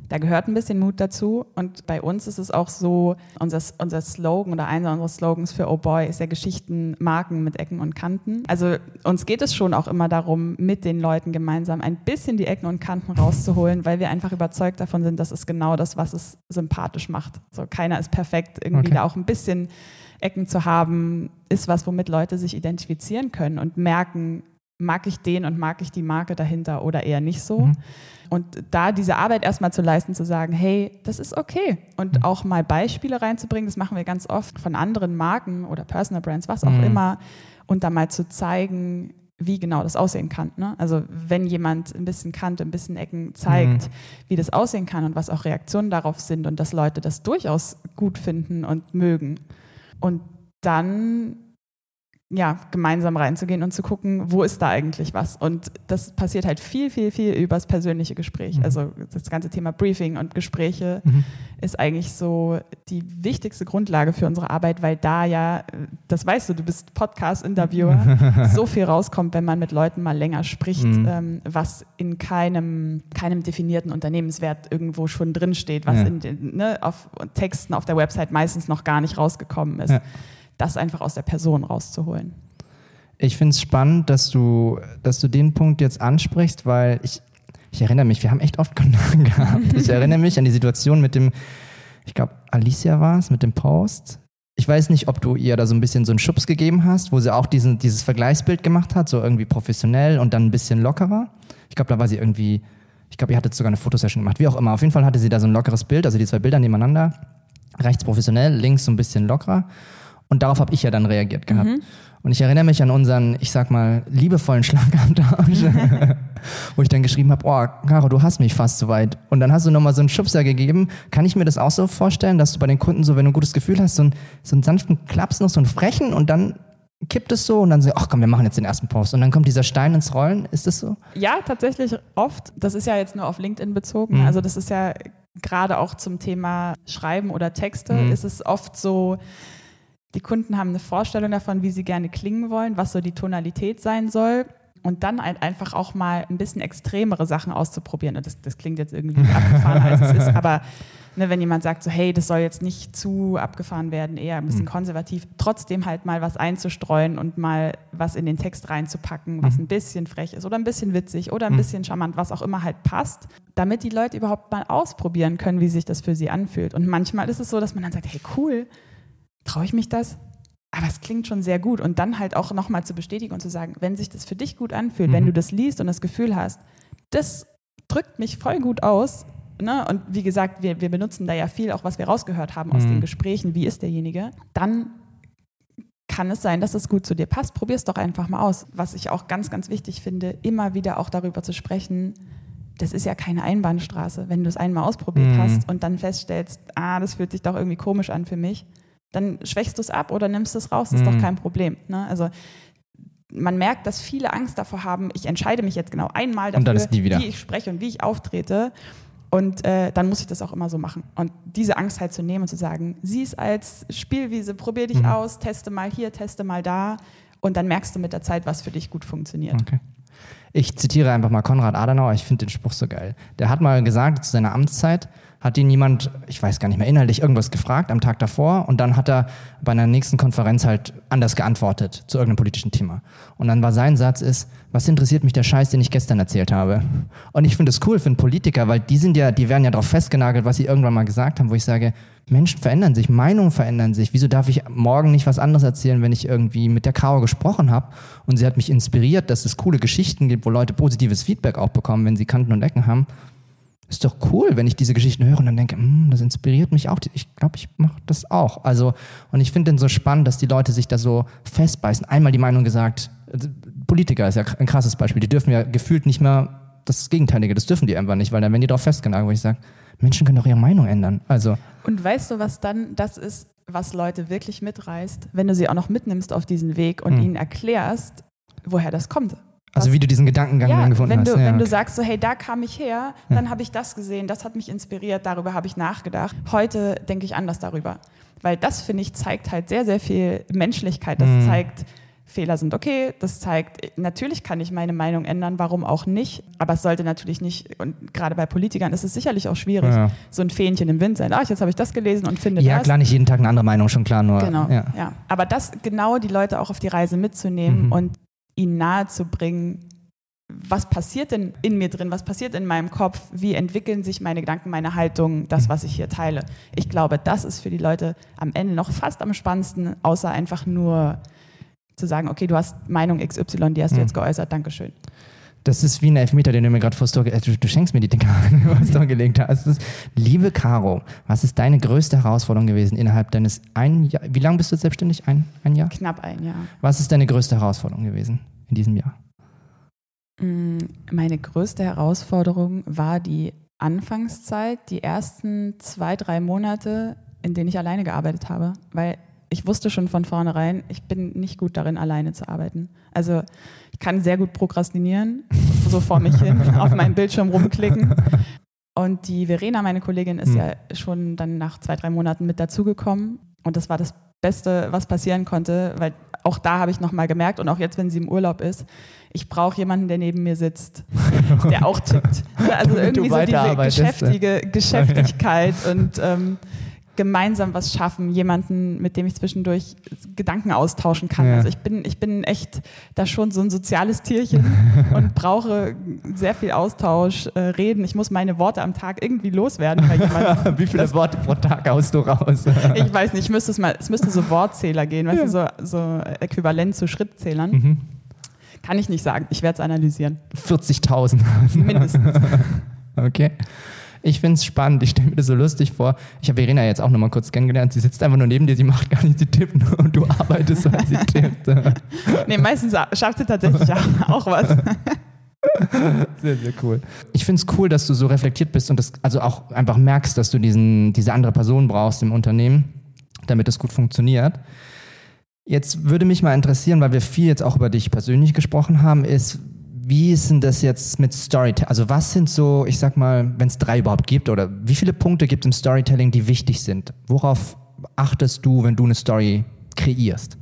Speaker 3: da gehört ein bisschen Mut dazu. Und bei uns ist es auch so, unser, unser Slogan oder einer unserer Slogans für Oh Boy ist ja Geschichten, Marken mit Ecken und Kanten. Also uns geht es schon auch immer darum, mit den Leuten gemeinsam ein bisschen die Ecken und Kanten rauszuholen, weil wir einfach überzeugt davon sind, dass es genau das, was es sympathisch macht. So keiner ist perfekt, irgendwie okay. da auch ein bisschen Ecken zu haben, ist was, womit Leute sich identifizieren können und merken, mag ich den und mag ich die Marke dahinter oder eher nicht so. Mhm. Und da diese Arbeit erstmal zu leisten, zu sagen, hey, das ist okay. Und mhm. auch mal Beispiele reinzubringen, das machen wir ganz oft von anderen Marken oder Personal Brands, was auch mhm. immer. Und da mal zu zeigen, wie genau das aussehen kann. Ne? Also wenn jemand ein bisschen Kante, ein bisschen Ecken zeigt, mhm. wie das aussehen kann und was auch Reaktionen darauf sind und dass Leute das durchaus gut finden und mögen. Und dann ja, gemeinsam reinzugehen und zu gucken, wo ist da eigentlich was. Und das passiert halt viel, viel, viel übers persönliche Gespräch. Mhm. Also das ganze Thema Briefing und Gespräche mhm. ist eigentlich so die wichtigste Grundlage für unsere Arbeit, weil da ja, das weißt du, du bist Podcast-Interviewer, so viel rauskommt, wenn man mit Leuten mal länger spricht, mhm. ähm, was in keinem, keinem definierten Unternehmenswert irgendwo schon drinsteht, was ja. in den ne, auf Texten auf der Website meistens noch gar nicht rausgekommen ist. Ja das einfach aus der Person rauszuholen.
Speaker 2: Ich finde es spannend, dass du, dass du den Punkt jetzt ansprichst, weil ich, ich erinnere mich, wir haben echt oft Kontakt gehabt. Ich erinnere mich an die Situation mit dem, ich glaube, Alicia war es, mit dem Post. ich weiß nicht, ob du ihr da so ein bisschen so einen Schubs gegeben hast, wo sie auch diesen, dieses Vergleichsbild gemacht hat, so irgendwie professionell und dann ein bisschen lockerer. Ich glaube, da war sie irgendwie, ich glaube, ihr hattet sogar eine Fotosession gemacht, wie auch immer. Auf jeden Fall hatte sie da so ein lockeres Bild, also die zwei Bilder nebeneinander. Rechts professionell, links so ein bisschen lockerer. Und darauf habe ich ja dann reagiert gehabt. Mhm. Und ich erinnere mich an unseren, ich sag mal, liebevollen Schlagabtausch, wo ich dann geschrieben habe, oh, Caro, du hast mich fast so weit. Und dann hast du nochmal so einen Schubser gegeben. Kann ich mir das auch so vorstellen, dass du bei den Kunden so, wenn du ein gutes Gefühl hast, so einen, so einen sanften Klaps noch, so einen frechen und dann kippt es so und dann so, ach komm, wir machen jetzt den ersten Post. Und dann kommt dieser Stein ins Rollen. Ist das so?
Speaker 3: Ja, tatsächlich oft. Das ist ja jetzt nur auf LinkedIn bezogen. Mhm. Also das ist ja gerade auch zum Thema Schreiben oder Texte, mhm. ist es oft so, die Kunden haben eine Vorstellung davon, wie sie gerne klingen wollen, was so die Tonalität sein soll. Und dann halt einfach auch mal ein bisschen extremere Sachen auszuprobieren. Das, das klingt jetzt irgendwie abgefahren, als es ist, aber ne, wenn jemand sagt so, hey, das soll jetzt nicht zu abgefahren werden, eher ein bisschen mhm. konservativ, trotzdem halt mal was einzustreuen und mal was in den Text reinzupacken, was mhm. ein bisschen frech ist oder ein bisschen witzig oder ein mhm. bisschen charmant, was auch immer halt passt, damit die Leute überhaupt mal ausprobieren können, wie sich das für sie anfühlt. Und manchmal ist es so, dass man dann sagt, hey, cool, traue ich mich das? Aber es klingt schon sehr gut. Und dann halt auch nochmal zu bestätigen und zu sagen, wenn sich das für dich gut anfühlt, mhm. wenn du das liest und das Gefühl hast, das drückt mich voll gut aus. Ne? Und wie gesagt, wir, wir benutzen da ja viel, auch was wir rausgehört haben aus mhm. den Gesprächen, wie ist derjenige, dann kann es sein, dass es gut zu dir passt. Probier es doch einfach mal aus. Was ich auch ganz, ganz wichtig finde, immer wieder auch darüber zu sprechen, das ist ja keine Einbahnstraße. Wenn du es einmal ausprobiert mhm. hast und dann feststellst, ah, das fühlt sich doch irgendwie komisch an für mich, dann schwächst du es ab oder nimmst es raus, das ist mhm. doch kein Problem. Ne? Also man merkt, dass viele Angst davor haben, ich entscheide mich jetzt genau einmal dafür, wie ich spreche und wie ich auftrete. Und äh, dann muss ich das auch immer so machen. Und diese Angst halt zu nehmen und zu sagen, sieh es als Spielwiese, probier dich mhm. aus, teste mal hier, teste mal da. Und dann merkst du mit der Zeit, was für dich gut funktioniert. Okay.
Speaker 2: Ich zitiere einfach mal Konrad Adenauer, ich finde den Spruch so geil. Der hat mal gesagt zu seiner Amtszeit, hat ihn jemand, ich weiß gar nicht mehr inhaltlich, irgendwas gefragt am Tag davor und dann hat er bei einer nächsten Konferenz halt anders geantwortet zu irgendeinem politischen Thema. Und dann war sein Satz ist, was interessiert mich der Scheiß, den ich gestern erzählt habe? Und ich finde es cool für einen Politiker, weil die sind ja, die werden ja darauf festgenagelt, was sie irgendwann mal gesagt haben, wo ich sage, Menschen verändern sich, Meinungen verändern sich. Wieso darf ich morgen nicht was anderes erzählen, wenn ich irgendwie mit der Caro gesprochen habe und sie hat mich inspiriert, dass es coole Geschichten gibt, wo Leute positives Feedback auch bekommen, wenn sie Kanten und Ecken haben ist doch cool, wenn ich diese Geschichten höre und dann denke, hm, das inspiriert mich auch. Ich glaube, ich mache das auch. Also, und ich finde den so spannend, dass die Leute sich da so festbeißen. Einmal die Meinung gesagt, also, Politiker ist ja ein krasses Beispiel, die dürfen ja gefühlt nicht mehr das Gegenteilige, das dürfen die einfach nicht, weil dann werden die darauf festgenagelt, wo ich sage, Menschen können doch ihre Meinung ändern. Also.
Speaker 3: Und weißt du, was dann das ist, was Leute wirklich mitreißt, wenn du sie auch noch mitnimmst auf diesen Weg und hm. ihnen erklärst, woher das kommt.
Speaker 2: Also wie du diesen Gedankengang
Speaker 3: ja,
Speaker 2: gefunden
Speaker 3: wenn
Speaker 2: hast.
Speaker 3: Du, ja, wenn du sagst, so hey, da kam ich her, dann ja. habe ich das gesehen, das hat mich inspiriert, darüber habe ich nachgedacht. Heute denke ich anders darüber. Weil das, finde ich, zeigt halt sehr, sehr viel Menschlichkeit. Das mhm. zeigt, Fehler sind okay. Das zeigt, natürlich kann ich meine Meinung ändern, warum auch nicht. Aber es sollte natürlich nicht, und gerade bei Politikern ist es sicherlich auch schwierig, ja. so ein Fähnchen im Wind sein. Ah, jetzt habe ich das gelesen und finde
Speaker 2: ja,
Speaker 3: das.
Speaker 2: Ja, klar, nicht jeden Tag eine andere Meinung, schon klar, nur.
Speaker 3: Genau, ja. ja. Aber das genau die Leute auch auf die Reise mitzunehmen mhm. und ihnen nahezubringen, was passiert denn in mir drin, was passiert in meinem Kopf, wie entwickeln sich meine Gedanken, meine Haltung, das, was ich hier teile. Ich glaube, das ist für die Leute am Ende noch fast am spannendsten, außer einfach nur zu sagen, okay, du hast Meinung XY, die hast du mhm. jetzt geäußert, Dankeschön.
Speaker 2: Das ist wie ein Elfmeter, den du mir gerade vor Store, äh, du, du, schenkst mir die Dinger, die du gelegt hast. liebe Caro, was ist deine größte Herausforderung gewesen innerhalb deines ein Jahr? Wie lange bist du selbstständig? Ein, ein Jahr?
Speaker 3: Knapp ein Jahr.
Speaker 2: Was ist deine größte Herausforderung gewesen in diesem Jahr?
Speaker 3: Mm, meine größte Herausforderung war die Anfangszeit, die ersten zwei, drei Monate, in denen ich alleine gearbeitet habe, weil ich wusste schon von vornherein, ich bin nicht gut darin, alleine zu arbeiten. Also ich kann sehr gut prokrastinieren, so vor mich hin, auf meinem Bildschirm rumklicken. Und die Verena, meine Kollegin, ist mhm. ja schon dann nach zwei, drei Monaten mit dazugekommen. Und das war das Beste, was passieren konnte, weil auch da habe ich nochmal gemerkt und auch jetzt, wenn sie im Urlaub ist, ich brauche jemanden, der neben mir sitzt, der auch tippt. Also irgendwie so diese geschäftige Geschäftigkeit und ähm, gemeinsam was schaffen, jemanden, mit dem ich zwischendurch Gedanken austauschen kann.
Speaker 2: Ja.
Speaker 3: Also ich bin, ich bin echt da schon so ein soziales Tierchen und brauche sehr viel Austausch, äh, reden. Ich muss meine Worte am Tag irgendwie loswerden jemandem.
Speaker 2: Wie viele
Speaker 3: Das-
Speaker 2: Worte pro Tag haust du raus?
Speaker 3: Ich weiß nicht, ich müsste es mal, es müsste so Wortzähler gehen, weißt du, so, so äquivalent zu Schrittzählern.
Speaker 2: Mhm.
Speaker 3: Kann ich nicht sagen. Ich werde es analysieren.
Speaker 2: 40.000.
Speaker 3: Mindestens.
Speaker 2: Okay. Ich finde es spannend. Ich stelle mir das so lustig vor. Ich habe Verena jetzt auch nochmal kurz kennengelernt. Sie sitzt einfach nur neben dir, sie macht gar nichts, sie tippt nur und du arbeitest, weil sie tippt.
Speaker 3: Nee, meistens schafft sie tatsächlich auch, was.
Speaker 2: Sehr, sehr cool. Ich finde es cool, dass du so reflektiert bist und das also auch einfach merkst, dass du diesen, diese andere Person brauchst im Unternehmen, damit es gut funktioniert. Jetzt würde mich mal interessieren, weil wir viel jetzt auch über dich persönlich gesprochen haben, ist, wie ist denn das jetzt mit Storytelling? Also was sind so, ich sag mal, wenn es drei überhaupt gibt oder wie viele Punkte gibt es im Storytelling, die wichtig sind? Worauf achtest du, wenn du eine Story kreierst?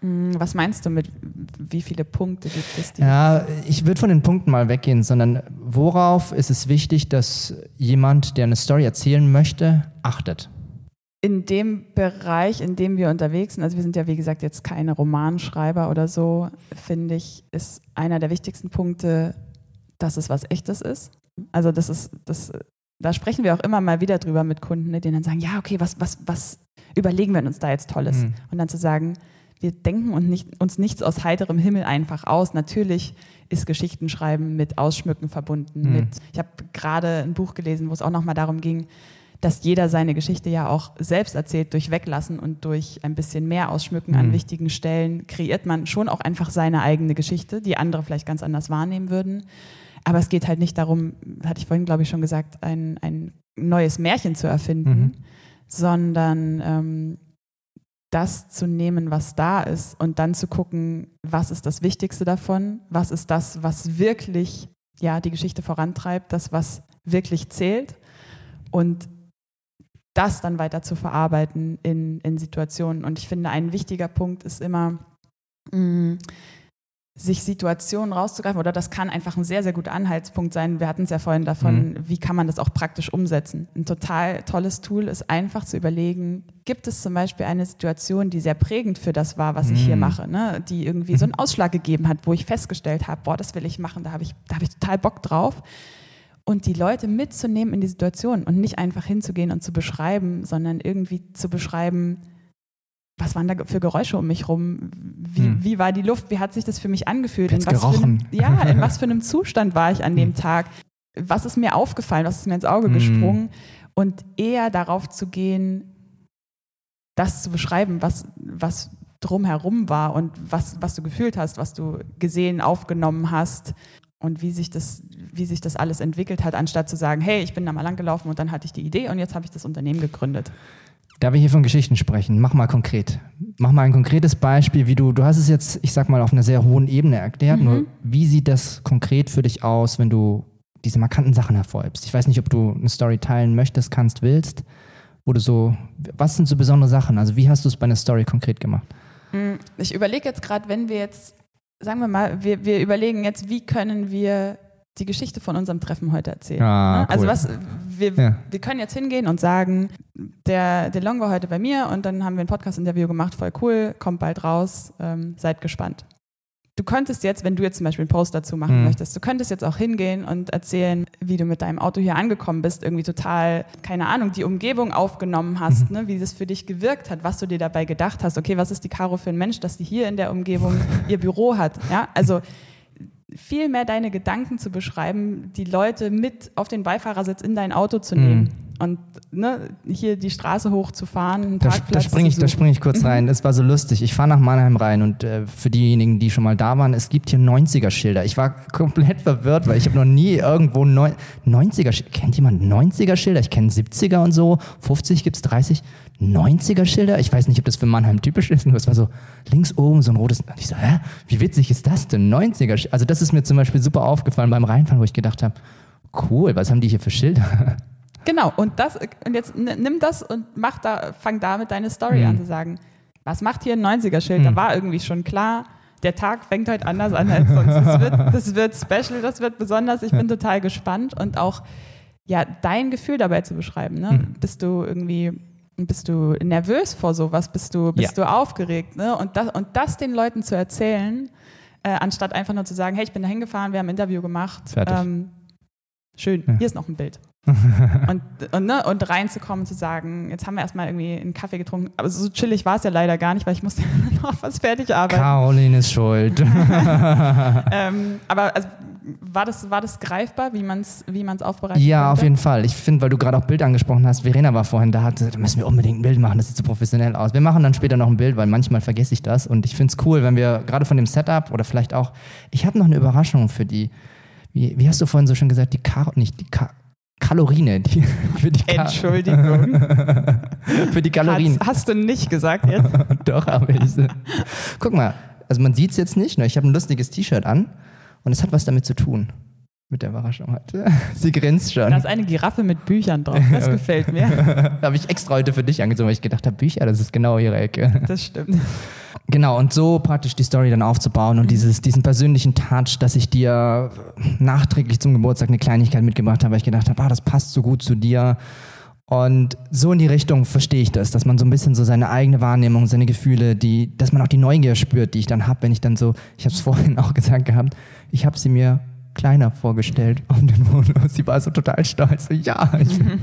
Speaker 3: Hm, Was meinst du mit, wie viele Punkte gibt es? Die
Speaker 2: Ja, ich würde von den Punkten mal weggehen, sondern worauf ist es wichtig, dass jemand, der eine Story erzählen möchte, achtet?
Speaker 3: In dem Bereich, in dem wir unterwegs sind, also wir sind ja wie gesagt jetzt keine Romanschreiber oder so, finde ich, ist einer der wichtigsten Punkte, dass es was Echtes ist. Also das ist, das, da sprechen wir auch immer mal wieder drüber mit Kunden, ne, die dann sagen, ja, okay, was, was, was überlegen wir uns da jetzt Tolles?
Speaker 2: Mhm.
Speaker 3: Und dann zu sagen, wir denken uns, nicht, uns nichts aus heiterem Himmel einfach aus. Natürlich ist Geschichtenschreiben mit Ausschmücken verbunden.
Speaker 2: Mhm.
Speaker 3: Mit, ich habe gerade ein Buch gelesen, wo es auch nochmal darum ging, dass jeder seine Geschichte ja auch selbst erzählt, durch Weglassen und durch ein bisschen mehr Ausschmücken an
Speaker 2: Mhm.
Speaker 3: wichtigen Stellen kreiert man schon auch einfach seine eigene Geschichte, die andere vielleicht ganz anders wahrnehmen würden. Aber es geht halt nicht darum, hatte ich vorhin, glaube ich, schon gesagt, ein, ein neues Märchen zu erfinden,
Speaker 2: Mhm.
Speaker 3: sondern ähm, das zu nehmen, was da ist und dann zu gucken, was ist das Wichtigste davon, was ist das, was wirklich ja, die Geschichte vorantreibt, das, was wirklich zählt und das dann weiter zu verarbeiten in, in Situationen. Und ich finde, ein wichtiger Punkt ist immer, mh, sich Situationen rauszugreifen, oder das kann einfach ein sehr, sehr guter Anhaltspunkt sein. Wir hatten es ja vorhin davon, wie kann man das auch praktisch umsetzen. Ein total tolles Tool ist einfach zu überlegen, gibt es zum Beispiel eine Situation, die sehr prägend für das war, was ich hier
Speaker 2: Mhm.
Speaker 3: mache, ne? die irgendwie so einen Ausschlag gegeben hat, wo ich festgestellt habe, boah, das will ich machen, da habe ich, da habe ich total Bock drauf. Und die Leute mitzunehmen in die Situation und nicht einfach hinzugehen und zu beschreiben, sondern irgendwie zu beschreiben, was waren da für Geräusche um mich rum? Wie,
Speaker 2: Hm.
Speaker 3: wie war die Luft? Wie hat sich das für mich angefühlt?
Speaker 2: Hat's
Speaker 3: was einem, ja, in was für einem Zustand war ich an dem
Speaker 2: Hm.
Speaker 3: Tag? Was ist mir aufgefallen? Was ist mir ins Auge
Speaker 2: Hm.
Speaker 3: gesprungen? Und eher darauf zu gehen, das zu beschreiben, was, was drumherum war und was, was du gefühlt hast, was du gesehen, aufgenommen hast und wie sich, das, wie sich das alles entwickelt hat, anstatt zu sagen, hey, ich bin da mal lang gelaufen und dann hatte ich die Idee und jetzt habe ich das Unternehmen gegründet.
Speaker 2: Da wir hier von Geschichten sprechen, mach mal konkret. Mach mal ein konkretes Beispiel, wie du, du hast es jetzt, ich sag mal, auf einer sehr hohen Ebene erklärt,
Speaker 3: Mhm.
Speaker 2: nur wie sieht das konkret für dich aus, wenn du diese markanten Sachen hervorhebst? Ich weiß nicht, ob du eine Story teilen möchtest, kannst, willst, wo du so, was sind so besondere Sachen? Also wie hast du es bei einer Story konkret gemacht?
Speaker 3: Mm, Ich überlege jetzt gerade, wenn wir jetzt, sagen wir mal, wir, wir überlegen jetzt, wie können wir die Geschichte von unserem Treffen heute erzählen.
Speaker 2: Ah,
Speaker 3: ne? Also
Speaker 2: cool.
Speaker 3: was, wir,
Speaker 2: Ja.
Speaker 3: wir können jetzt hingehen und sagen, der, der Long war heute bei mir und dann haben wir ein Podcast-Interview gemacht, voll cool, kommt bald raus, ähm, seid gespannt. Du könntest jetzt, wenn du jetzt zum Beispiel einen Post dazu machen
Speaker 2: Mhm.
Speaker 3: möchtest, du könntest jetzt auch hingehen und erzählen, wie du mit deinem Auto hier angekommen bist, irgendwie total, keine Ahnung, die Umgebung aufgenommen hast,
Speaker 2: Mhm.
Speaker 3: ne, wie das für dich gewirkt hat, was du dir dabei gedacht hast. Okay, was ist die Caro für ein Mensch, dass die hier in der Umgebung ihr Büro hat? Ja, also viel mehr deine Gedanken zu beschreiben, die Leute mit auf den Beifahrersitz in dein Auto zu nehmen und ne, hier die Straße hochzufahren,
Speaker 2: Da, da springe ich, da spring ich kurz rein. Das war so lustig. Ich fahre nach Mannheim rein und äh, für diejenigen, die schon mal da waren, es gibt hier 90er-Schilder. Ich war komplett verwirrt, weil ich habe noch nie irgendwo neun- 90er-Schilder. Kennt jemand 90er-Schilder? Ich kenne 70er und so. 50 gibt's 30. 90er-Schilder? Ich weiß nicht, ob das für Mannheim typisch ist, nur es war so links oben so ein rotes. Und ich so, hä? Wie witzig ist das denn? 90er. Also das ist mir zum Beispiel super aufgefallen beim Reinfahren, wo ich gedacht habe, cool, was haben die hier für Schilder?
Speaker 3: Genau, und, das, und jetzt nimm das und mach da, fang damit deine Story
Speaker 2: Mhm.
Speaker 3: an zu sagen, was macht hier ein 90er-Schild? Da
Speaker 2: Mhm.
Speaker 3: war irgendwie schon klar, der Tag fängt heute anders an als sonst. Das wird, das wird special, das wird besonders. Ich bin total gespannt und auch ja, dein Gefühl dabei zu beschreiben. Ne?
Speaker 2: Mhm.
Speaker 3: Bist du irgendwie bist du nervös vor sowas? Bist du, bist ja. du aufgeregt? Ne? Und, das, und das den Leuten zu erzählen, äh, anstatt einfach nur zu sagen, hey, ich bin da hingefahren, wir haben ein Interview gemacht. Ähm, schön, ja. hier ist noch ein Bild. und, und, ne, und reinzukommen zu sagen, jetzt haben wir erstmal irgendwie einen Kaffee getrunken. Aber so chillig war es ja leider gar nicht, weil ich musste noch was fertig arbeiten.
Speaker 2: Caroline ist schuld.
Speaker 3: ähm, aber also, war das, war das greifbar, wie man es wie man's aufbereitet
Speaker 2: Ja, könnte? auf jeden Fall. Ich finde, weil du gerade auch Bild angesprochen hast, Verena war vorhin da, da müssen wir unbedingt ein Bild machen, das sieht so professionell aus. Wir machen dann später noch ein Bild, weil manchmal vergesse ich das. Und ich finde es cool, wenn wir gerade von dem Setup oder vielleicht auch, ich habe noch eine Überraschung für die, wie, wie hast du vorhin so schon gesagt, die Kar nicht die Kar Kalorien. Die,
Speaker 3: für die Ka Entschuldigung.
Speaker 2: für die Kalorien.
Speaker 3: Hast, hast, du nicht gesagt jetzt?
Speaker 2: Doch, aber ich. Guck mal, also man sieht es jetzt nicht, ne? ich habe ein lustiges T-Shirt an und es hat was damit zu tun. Mit der Überraschung heute. Sie grinst schon.
Speaker 3: Da ist eine Giraffe mit Büchern drauf. Das gefällt mir.
Speaker 2: habe ich extra heute für dich angezogen, weil ich gedacht habe, Bücher, das ist genau ihre Ecke.
Speaker 3: Das stimmt.
Speaker 2: Genau, und so praktisch die Story dann aufzubauen und dieses, diesen persönlichen Touch, dass ich dir nachträglich zum Geburtstag eine Kleinigkeit mitgebracht habe, weil ich gedacht habe, ah, das passt so gut zu dir. Und so in die Richtung verstehe ich das, dass man so ein bisschen so seine eigene Wahrnehmung, seine Gefühle, die, dass man auch die Neugier spürt, die ich dann habe, wenn ich dann so, ich habe es vorhin auch gesagt gehabt, ich habe sie mir kleiner vorgestellt um den Modus. Sie war so total stolz. So, ja, ich bin,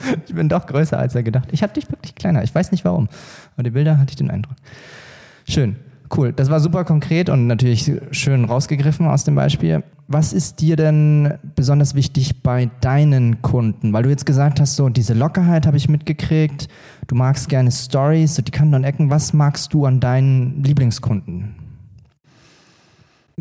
Speaker 2: ich bin doch größer als er gedacht. Ich habe dich wirklich kleiner. Ich weiß nicht warum. Aber die Bilder hatte ich den Eindruck. Schön, cool. Das war super konkret und natürlich schön rausgegriffen aus dem Beispiel. Was ist dir denn besonders wichtig bei deinen Kunden? Weil du jetzt gesagt hast, so diese Lockerheit habe ich mitgekriegt. Du magst gerne Stories, so die Kanten und Ecken. Was magst du an deinen Lieblingskunden?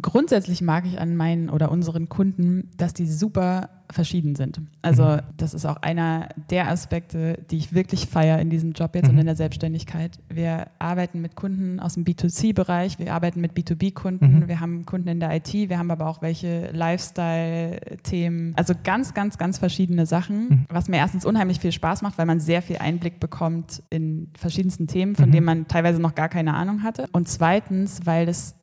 Speaker 3: Grundsätzlich mag ich an meinen oder unseren Kunden, dass die super verschieden sind. Also mhm. das ist auch einer der Aspekte, die ich wirklich feiere in diesem Job jetzt mhm. und in der Selbstständigkeit. Wir arbeiten mit Kunden aus dem B2C-Bereich, wir arbeiten mit B2B-Kunden, mhm. wir haben Kunden in der IT, wir haben aber auch welche Lifestyle-Themen. Also ganz, ganz, ganz verschiedene Sachen, mhm. was mir erstens unheimlich viel Spaß macht, weil man sehr viel Einblick bekommt in verschiedensten Themen, von mhm. denen man teilweise noch gar keine Ahnung hatte. Und zweitens, weil das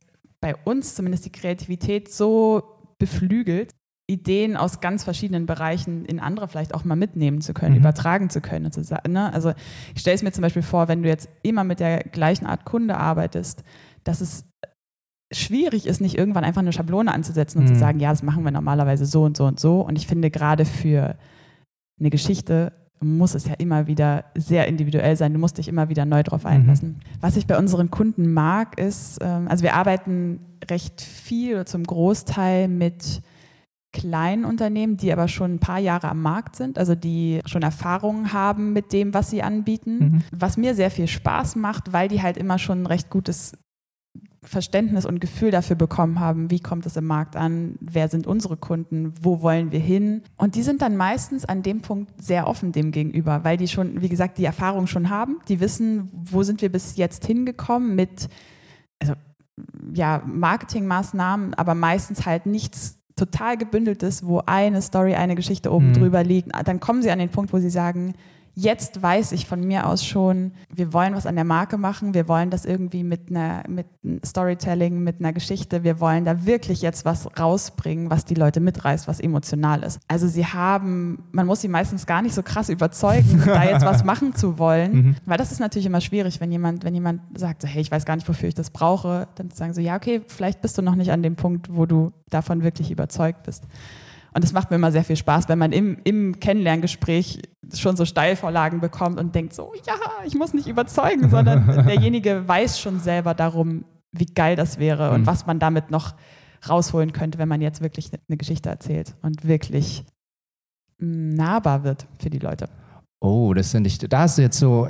Speaker 3: bei uns zumindest die Kreativität so beflügelt, Ideen aus ganz verschiedenen Bereichen in andere vielleicht auch mal mitnehmen zu können, mhm. übertragen zu können. Und zu sagen, ne? Also ich stelle es mir zum Beispiel vor, wenn du jetzt immer mit der gleichen Art Kunde arbeitest, dass es schwierig ist, nicht irgendwann einfach eine Schablone anzusetzen und mhm. zu sagen, ja, das machen wir normalerweise so und so und so. Und ich finde gerade für eine Geschichte muss es ja immer wieder sehr individuell sein. Du musst dich immer wieder neu drauf einlassen. Mhm. Was ich bei unseren Kunden mag, ist, ähm, also wir arbeiten recht viel oder zum Großteil mit kleinen Unternehmen, die aber schon ein paar Jahre am Markt sind, also die schon Erfahrungen haben mit dem, was sie anbieten. Mhm. Was mir sehr viel Spaß macht, weil die halt immer schon ein recht gutes Verständnis und Gefühl dafür bekommen haben, wie kommt es im Markt an, wer sind unsere Kunden, wo wollen wir hin. Und die sind dann meistens an dem Punkt sehr offen dem gegenüber, weil die schon, wie gesagt, die Erfahrung schon haben, die wissen, wo sind wir bis jetzt hingekommen mit also, ja, Marketingmaßnahmen, aber meistens halt nichts total gebündeltes, wo eine Story, eine Geschichte oben mhm. drüber liegt. Dann kommen sie an den Punkt, wo sie sagen, jetzt weiß ich von mir aus schon, wir wollen was an der Marke machen, wir wollen das irgendwie mit einer mit Storytelling, mit einer Geschichte, wir wollen da wirklich jetzt was rausbringen, was die Leute mitreißt, was emotional ist. Also sie haben, man muss sie meistens gar nicht so krass überzeugen, da jetzt was machen zu wollen, mhm. weil das ist natürlich immer schwierig, wenn jemand, wenn jemand sagt, so, hey, ich weiß gar nicht, wofür ich das brauche, dann sagen sie, ja, okay, vielleicht bist du noch nicht an dem Punkt, wo du davon wirklich überzeugt bist. Und das macht mir immer sehr viel Spaß, wenn man im, im Kennenlerngespräch schon so Steilvorlagen bekommt und denkt so, ja, ich muss nicht überzeugen, sondern derjenige weiß schon selber darum, wie geil das wäre und mhm. was man damit noch rausholen könnte, wenn man jetzt wirklich eine Geschichte erzählt und wirklich nahbar wird für die Leute.
Speaker 2: Oh, das finde ich, da hast du jetzt so,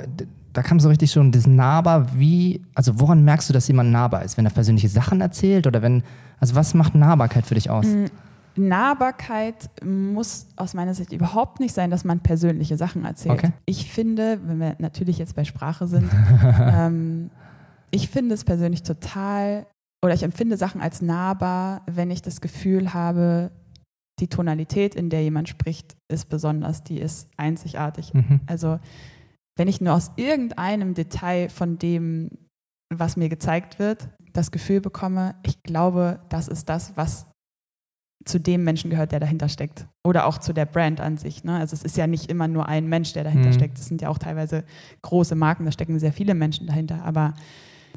Speaker 2: da kam so richtig schon das nahbar, wie, also woran merkst du, dass jemand nahbar ist? Wenn er persönliche Sachen erzählt oder wenn, also was macht Nahbarkeit für dich aus? Mm,
Speaker 3: Nahbarkeit muss aus meiner Sicht überhaupt nicht sein, dass man persönliche Sachen erzählt. Okay. Ich finde, wenn wir natürlich jetzt bei Sprache sind, ähm, ich finde es persönlich total, oder ich empfinde Sachen als nahbar, wenn ich das Gefühl habe, die Tonalität, in der jemand spricht, ist besonders, die ist einzigartig. Mhm. Also wenn ich nur aus irgendeinem Detail von dem, was mir gezeigt wird, das Gefühl bekomme, ich glaube, das ist das, was zu dem Menschen gehört, der dahinter steckt. Oder auch zu der Brand an sich. Ne? Also es ist ja nicht immer nur ein Mensch, der dahinter mhm. steckt. Es sind ja auch teilweise große Marken, da stecken sehr viele Menschen dahinter. Aber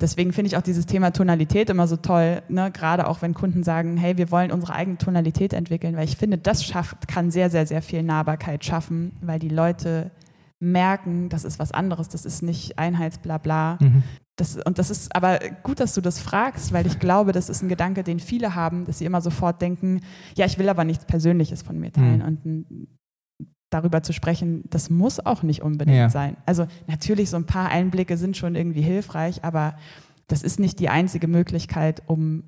Speaker 3: deswegen finde ich auch dieses Thema Tonalität immer so toll, ne? gerade auch wenn Kunden sagen, hey, wir wollen unsere eigene Tonalität entwickeln, weil ich finde, das schafft, kann sehr, sehr, sehr viel Nahbarkeit schaffen, weil die Leute merken, das ist was anderes, das ist nicht Einheitsblabla. Mhm. Das, und das ist aber gut, dass du das fragst, weil ich glaube, das ist ein Gedanke, den viele haben, dass sie immer sofort denken, ja, ich will aber nichts Persönliches von mir teilen. Mhm. Und darüber zu sprechen, das muss auch nicht unbedingt ja. sein. Also natürlich, so ein paar Einblicke sind schon irgendwie hilfreich, aber das ist nicht die einzige Möglichkeit, um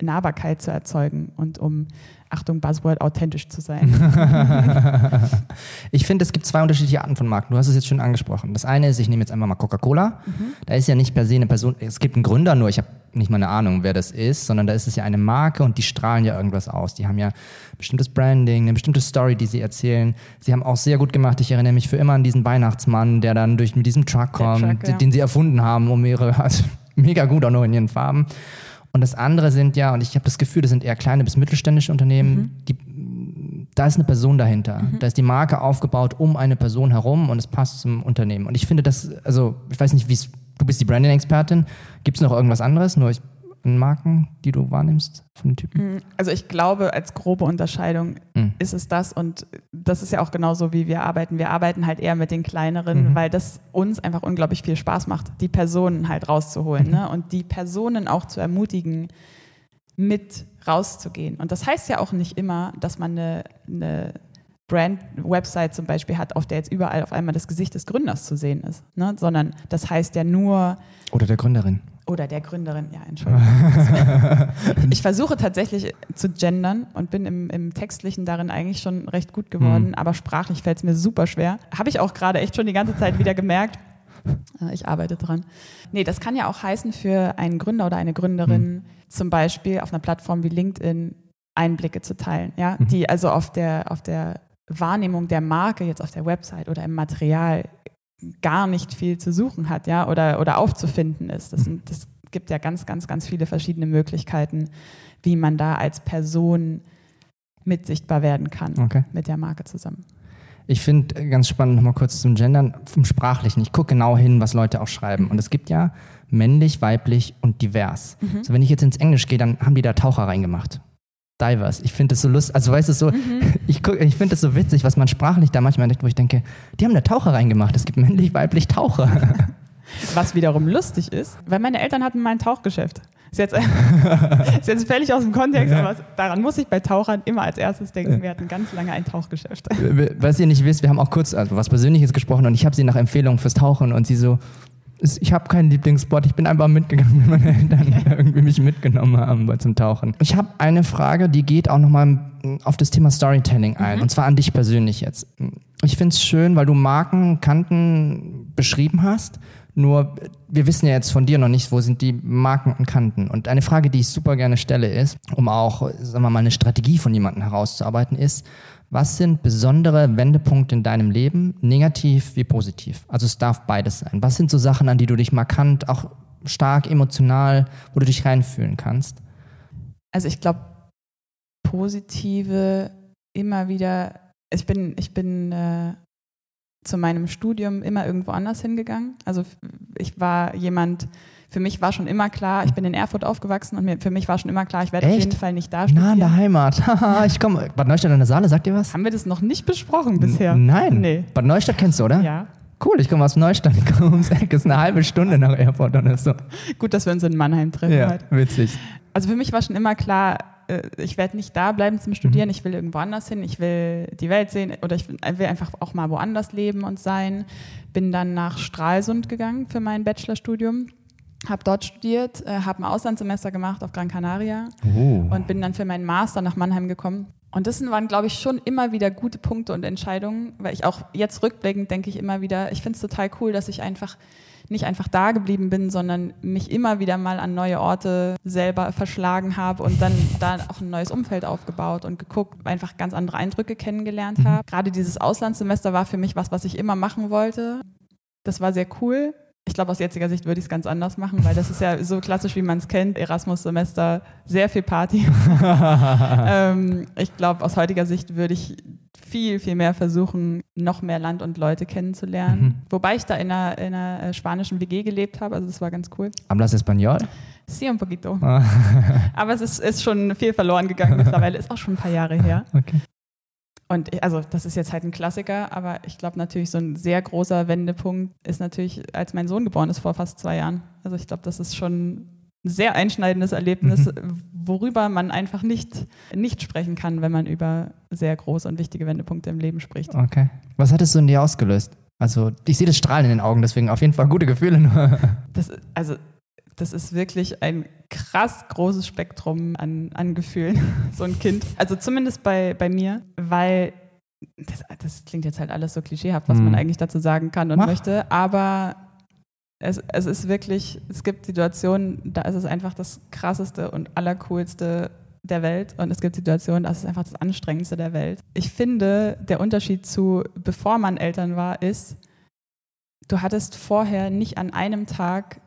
Speaker 3: Nahbarkeit zu erzeugen und um Achtung, Buzzword, authentisch zu sein.
Speaker 2: ich finde, es gibt zwei unterschiedliche Arten von Marken. Du hast es jetzt schon angesprochen. Das eine ist, ich nehme jetzt einfach mal Coca-Cola. Mhm. Da ist ja nicht per se eine Person, es gibt einen Gründer, nur ich habe nicht mal eine Ahnung, wer das ist, sondern da ist es ja eine Marke und die strahlen ja irgendwas aus. Die haben ja bestimmtes Branding, eine bestimmte Story, die sie erzählen. Sie haben auch sehr gut gemacht, ich erinnere mich für immer an diesen Weihnachtsmann, der dann durch mit diesem Truck kommt, Truck, ja. den sie erfunden haben, um ihre, also mega gut auch noch in ihren Farben. Und das andere sind ja, und ich habe das Gefühl, das sind eher kleine bis mittelständische Unternehmen, mhm. die, da ist eine Person dahinter. Mhm. Da ist die Marke aufgebaut um eine Person herum und es passt zum Unternehmen. Und ich finde das, also ich weiß nicht, wie es, du bist die Branding-Expertin, gibt es noch irgendwas anderes? Nur ich Marken, die du wahrnimmst von den Typen?
Speaker 3: Mm, also ich glaube, als grobe Unterscheidung mhm. ist es das und das ist ja auch genauso, wie wir arbeiten. Wir arbeiten halt eher mit den kleineren, mhm. weil das uns einfach unglaublich viel Spaß macht, die Personen halt rauszuholen mhm. ne? und die Personen auch zu ermutigen, mit rauszugehen. Und das heißt ja auch nicht immer, dass man eine, eine Brand-Website zum Beispiel hat, auf der jetzt überall auf einmal das Gesicht des Gründers zu sehen ist, ne? sondern das heißt ja nur...
Speaker 2: Oder der Gründerin.
Speaker 3: Oder der Gründerin, ja, Entschuldigung. ich versuche tatsächlich zu gendern und bin im, im Textlichen darin eigentlich schon recht gut geworden, mhm. aber sprachlich fällt es mir super schwer. Habe ich auch gerade echt schon die ganze Zeit wieder gemerkt. Äh, ich arbeite dran. Nee, das kann ja auch heißen für einen Gründer oder eine Gründerin, mhm. zum Beispiel auf einer Plattform wie LinkedIn Einblicke zu teilen, ja, mhm. die also auf der, auf der Wahrnehmung der Marke jetzt auf der Website oder im Material gar nicht viel zu suchen hat, ja, oder, oder aufzufinden ist. Das, sind, das gibt ja ganz, ganz, ganz viele verschiedene Möglichkeiten, wie man da als Person mit sichtbar werden kann okay. mit der Marke zusammen.
Speaker 2: Ich finde ganz spannend, nochmal kurz zum Gendern, vom Sprachlichen. Ich gucke genau hin, was Leute auch schreiben. Und es gibt ja männlich, weiblich und divers. Mhm. So, wenn ich jetzt ins Englisch gehe, dann haben die da Taucher reingemacht diverse. Ich finde das so lustig, also weißt du so, mhm. ich, ich finde das so witzig, was man sprachlich da manchmal denkt, wo ich denke, die haben eine Taucher reingemacht, es gibt männlich, weiblich Taucher.
Speaker 3: Was wiederum lustig ist, weil meine Eltern hatten mal ein Tauchgeschäft. Ist jetzt, ist jetzt völlig aus dem Kontext, ja. aber daran muss ich bei Tauchern immer als erstes denken. Wir hatten ganz lange ein Tauchgeschäft.
Speaker 2: Was ihr nicht wisst, wir haben auch kurz also was Persönliches gesprochen und ich habe sie nach Empfehlungen fürs Tauchen und sie so, ich habe keinen Lieblingsspot, ich bin einfach mitgegangen, wenn meine Eltern irgendwie mich mitgenommen haben zum Tauchen. Ich habe eine Frage, die geht auch nochmal auf das Thema Storytelling ein, mhm. und zwar an dich persönlich jetzt. Ich finde es schön, weil du Marken, Kanten beschrieben hast, nur wir wissen ja jetzt von dir noch nicht, wo sind die Marken und Kanten. Und eine Frage, die ich super gerne stelle, ist, um auch, sagen wir mal, eine Strategie von jemandem herauszuarbeiten, ist, was sind besondere Wendepunkte in deinem Leben, negativ wie positiv? Also es darf beides sein. Was sind so Sachen, an die du dich markant, auch stark emotional, wo du dich reinfühlen kannst?
Speaker 3: Also ich glaube, positive immer wieder. Ich bin, ich bin äh, zu meinem Studium immer irgendwo anders hingegangen. Also ich war jemand, für mich war schon immer klar, ich bin in Erfurt aufgewachsen und mir, für mich war schon immer klar, ich werde auf jeden Fall nicht da studieren.
Speaker 2: Na, in der Heimat. ich komme. Bad Neustadt an der Saale, sagt ihr was?
Speaker 3: Haben wir das noch nicht besprochen bisher?
Speaker 2: N nein. Nee. Bad Neustadt kennst du, oder?
Speaker 3: Ja.
Speaker 2: Cool, ich komme aus Neustadt, ich komme ums Eck, ist eine halbe Stunde nach Erfurt oder so.
Speaker 3: Gut, dass wir uns in Mannheim treffen.
Speaker 2: Ja, halt. witzig.
Speaker 3: Also für mich war schon immer klar, äh, ich werde nicht da bleiben zum Studieren, mhm. ich will irgendwo anders hin, ich will die Welt sehen oder ich will einfach auch mal woanders leben und sein. Bin dann nach Stralsund gegangen für mein Bachelorstudium habe dort studiert, äh, habe ein Auslandssemester gemacht auf Gran Canaria oh. und bin dann für meinen Master nach Mannheim gekommen. Und das waren, glaube ich, schon immer wieder gute Punkte und Entscheidungen, weil ich auch jetzt rückblickend denke ich immer wieder, ich finde es total cool, dass ich einfach nicht einfach da geblieben bin, sondern mich immer wieder mal an neue Orte selber verschlagen habe und dann da auch ein neues Umfeld aufgebaut und geguckt, einfach ganz andere Eindrücke kennengelernt mhm. habe. Gerade dieses Auslandssemester war für mich was, was ich immer machen wollte. Das war sehr cool Ich glaube, aus jetziger Sicht würde ich es ganz anders machen, weil das ist ja so klassisch, wie man es kennt. Erasmus-Semester, sehr viel Party. ähm, ich glaube, aus heutiger Sicht würde ich viel, viel mehr versuchen, noch mehr Land und Leute kennenzulernen. Mhm. Wobei ich da in einer, in einer, äh, spanischen WG gelebt habe, also das war ganz cool.
Speaker 2: Hablas Español?
Speaker 3: Sí, un poquito. Ah. Aber es ist, ist schon viel verloren gegangen mittlerweile, ist auch schon ein paar Jahre her. Okay. Und also das ist jetzt halt ein Klassiker, aber ich glaube natürlich so ein sehr großer Wendepunkt ist natürlich, als mein Sohn geboren ist vor fast zwei Jahren. Also ich glaube, das ist schon ein sehr einschneidendes Erlebnis, mhm. worüber man einfach nicht, nicht sprechen kann, wenn man über sehr große und wichtige Wendepunkte im Leben spricht.
Speaker 2: Okay. Was hat es so in dir ausgelöst? Also ich sehe das Strahlen in den Augen, deswegen auf jeden Fall gute Gefühle. Nur.
Speaker 3: Das, also das ist wirklich ein krass großes Spektrum an, an Gefühlen, so ein Kind. Also zumindest bei, bei mir, weil das, das klingt jetzt halt alles so klischeehaft, was mhm. man eigentlich dazu sagen kann und Mach. möchte, aber es, es ist wirklich, es gibt Situationen, da ist es einfach das krasseste und allercoolste der Welt und es gibt Situationen, da ist es einfach das anstrengendste der Welt. Ich finde, der Unterschied zu bevor man Eltern war, ist, du hattest vorher nicht an einem Tag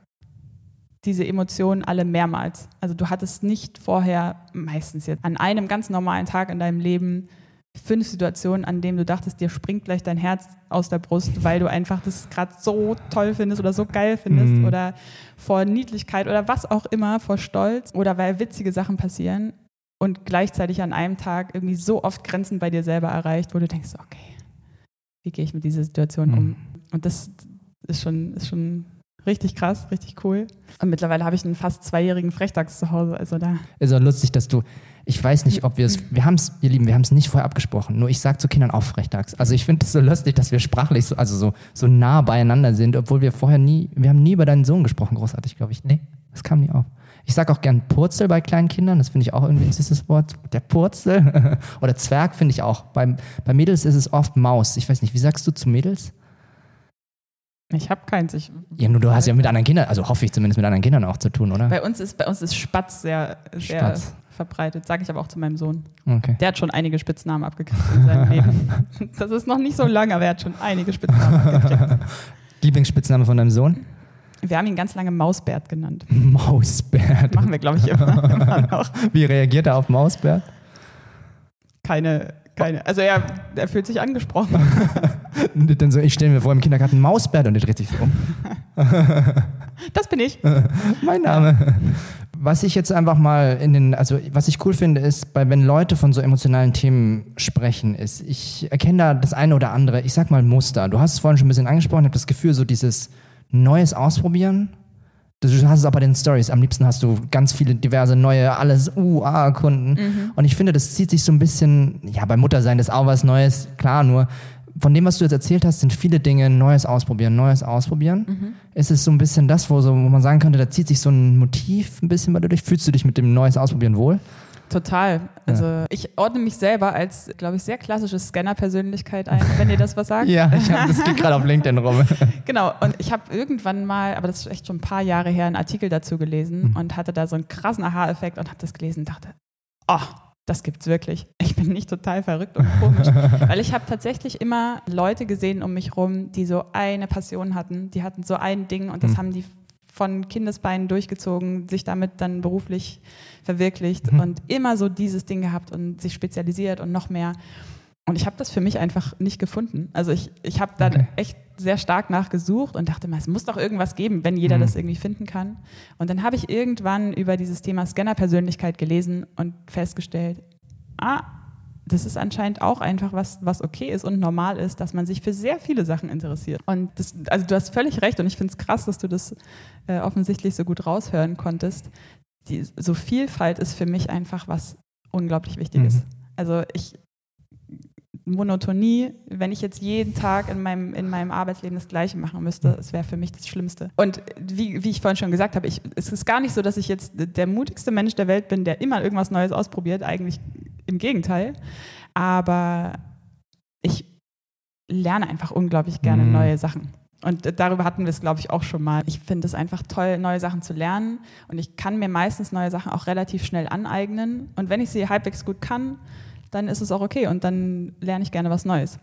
Speaker 3: diese Emotionen alle mehrmals. Also du hattest nicht vorher, meistens jetzt, an einem ganz normalen Tag in deinem Leben fünf Situationen, an denen du dachtest, dir springt gleich dein Herz aus der Brust, weil du einfach das gerade so toll findest oder so geil findest mhm. oder vor Niedlichkeit oder was auch immer, vor Stolz oder weil witzige Sachen passieren und gleichzeitig an einem Tag irgendwie so oft Grenzen bei dir selber erreicht, wo du denkst, okay, wie gehe ich mit dieser Situation mhm. um? Und das ist schon, ist schon Richtig krass, richtig cool. Und mittlerweile habe ich einen fast zweijährigen Frechdachs zu Hause. Also da.
Speaker 2: Ist auch lustig, dass du. Ich weiß nicht, ob wir es. Wir haben es, ihr Lieben, wir haben es nicht vorher abgesprochen. Nur ich sage zu Kindern auch Frechdachs. Also ich finde es so lustig, dass wir sprachlich so, also so, so nah beieinander sind, obwohl wir vorher nie. Wir haben nie über deinen Sohn gesprochen, großartig, glaube ich. Nee, das kam nie auf. Ich sage auch gern Purzel bei kleinen Kindern, das finde ich auch irgendwie ein süßes Wort. Der Purzel. Oder Zwerg finde ich auch. Bei, bei Mädels ist es oft Maus. Ich weiß nicht, wie sagst du zu Mädels?
Speaker 3: Ich habe keins. Ich
Speaker 2: ja, nur du hast ja mit anderen Kindern, also hoffe ich zumindest mit anderen Kindern auch zu tun, oder?
Speaker 3: Bei uns ist, bei uns ist Spatz sehr, sehr Spatz. verbreitet, sage ich aber auch zu meinem Sohn. Okay. Der hat schon einige Spitznamen abgekriegt in seinem Leben. Das ist noch nicht so lange, aber er hat schon einige Spitznamen abgekriegt.
Speaker 2: Lieblingsspitzname von deinem Sohn?
Speaker 3: Wir haben ihn ganz lange Mausbert genannt.
Speaker 2: Mausbert?
Speaker 3: Machen wir, glaube ich, immer, immer noch.
Speaker 2: Wie reagiert er auf Mausbert?
Speaker 3: Keine keine. Also er, er fühlt sich angesprochen.
Speaker 2: dann so, ich stelle mir vor im Kindergarten Mausbert und er dreht sich so um.
Speaker 3: das bin ich.
Speaker 2: mein Name. Was ich jetzt einfach mal in den, also was ich cool finde, ist, bei, wenn Leute von so emotionalen Themen sprechen, ist, ich erkenne da das eine oder andere, ich sag mal Muster. Du hast es vorhin schon ein bisschen angesprochen, ich habe das Gefühl, so dieses Neues ausprobieren, Du hast es auch bei den Stories. Am liebsten hast du ganz viele diverse neue, alles UA-Kunden. Mhm. Und ich finde, das zieht sich so ein bisschen, ja, bei Muttersein ist auch was Neues, klar, nur von dem, was du jetzt erzählt hast, sind viele Dinge Neues ausprobieren, Neues ausprobieren. Mhm. Ist es so ein bisschen das, wo, so, wo man sagen könnte, da zieht sich so ein Motiv ein bisschen bei dir durch? Fühlst du dich mit dem Neues ausprobieren wohl?
Speaker 3: Total. Also ja. ich ordne mich selber als, glaube ich, sehr klassische Scanner-Persönlichkeit ein, wenn ihr das was sagt.
Speaker 2: ja, ich hab, das geht gerade auf LinkedIn rum.
Speaker 3: genau. Und ich habe irgendwann mal, aber das ist echt schon ein paar Jahre her, einen Artikel dazu gelesen mhm. und hatte da so einen krassen Aha-Effekt und habe das gelesen und dachte, oh, das gibt's wirklich. Ich bin nicht total verrückt und komisch, weil ich habe tatsächlich immer Leute gesehen um mich rum, die so eine Passion hatten, die hatten so ein Ding und das mhm. haben die von Kindesbeinen durchgezogen, sich damit dann beruflich verwirklicht mhm. und immer so dieses Ding gehabt und sich spezialisiert und noch mehr. Und ich habe das für mich einfach nicht gefunden. Also ich, ich habe dann okay. echt sehr stark nachgesucht und dachte mal, es muss doch irgendwas geben, wenn jeder mhm. das irgendwie finden kann. Und dann habe ich irgendwann über dieses Thema Scanner-Persönlichkeit gelesen und festgestellt, ah, das ist anscheinend auch einfach was, was okay ist und normal ist, dass man sich für sehr viele Sachen interessiert. Und das, also du hast völlig recht und ich finde es krass, dass du das äh, offensichtlich so gut raushören konntest. Die, so Vielfalt ist für mich einfach was unglaublich Wichtiges. Mhm. Also ich Monotonie, wenn ich jetzt jeden Tag in meinem, in meinem Arbeitsleben das Gleiche machen müsste, das wäre für mich das Schlimmste. Und wie, wie ich vorhin schon gesagt habe, ich, es ist gar nicht so, dass ich jetzt der mutigste Mensch der Welt bin, der immer irgendwas Neues ausprobiert. Eigentlich im Gegenteil. Aber ich lerne einfach unglaublich gerne mhm. neue Sachen. Und darüber hatten wir es, glaube ich, auch schon mal. Ich finde es einfach toll, neue Sachen zu lernen. Und ich kann mir meistens neue Sachen auch relativ schnell aneignen. Und wenn ich sie halbwegs gut kann, dann ist es auch okay. Und dann lerne ich gerne was Neues.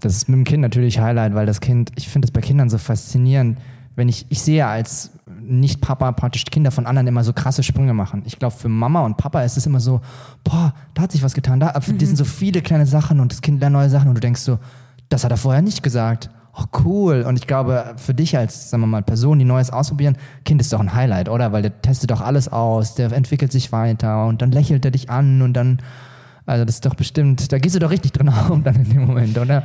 Speaker 2: Das ist mit dem Kind natürlich Highlight, weil das Kind, ich finde es bei Kindern so faszinierend, wenn ich, ich sehe als Nicht-Papa praktisch Kinder von anderen immer so krasse Sprünge machen. Ich glaube, für Mama und Papa ist es immer so, boah, da hat sich was getan, da, mhm. die sind so viele kleine Sachen und das Kind lernt neue Sachen und du denkst so, das hat er vorher nicht gesagt. Oh, cool. Und ich glaube, für dich als, sagen wir mal, Person, die Neues ausprobieren, Kind ist doch ein Highlight, oder? Weil der testet doch alles aus, der entwickelt sich weiter und dann lächelt er dich an und dann, also das ist doch bestimmt, da gehst du doch richtig drin auf dann in dem Moment, oder?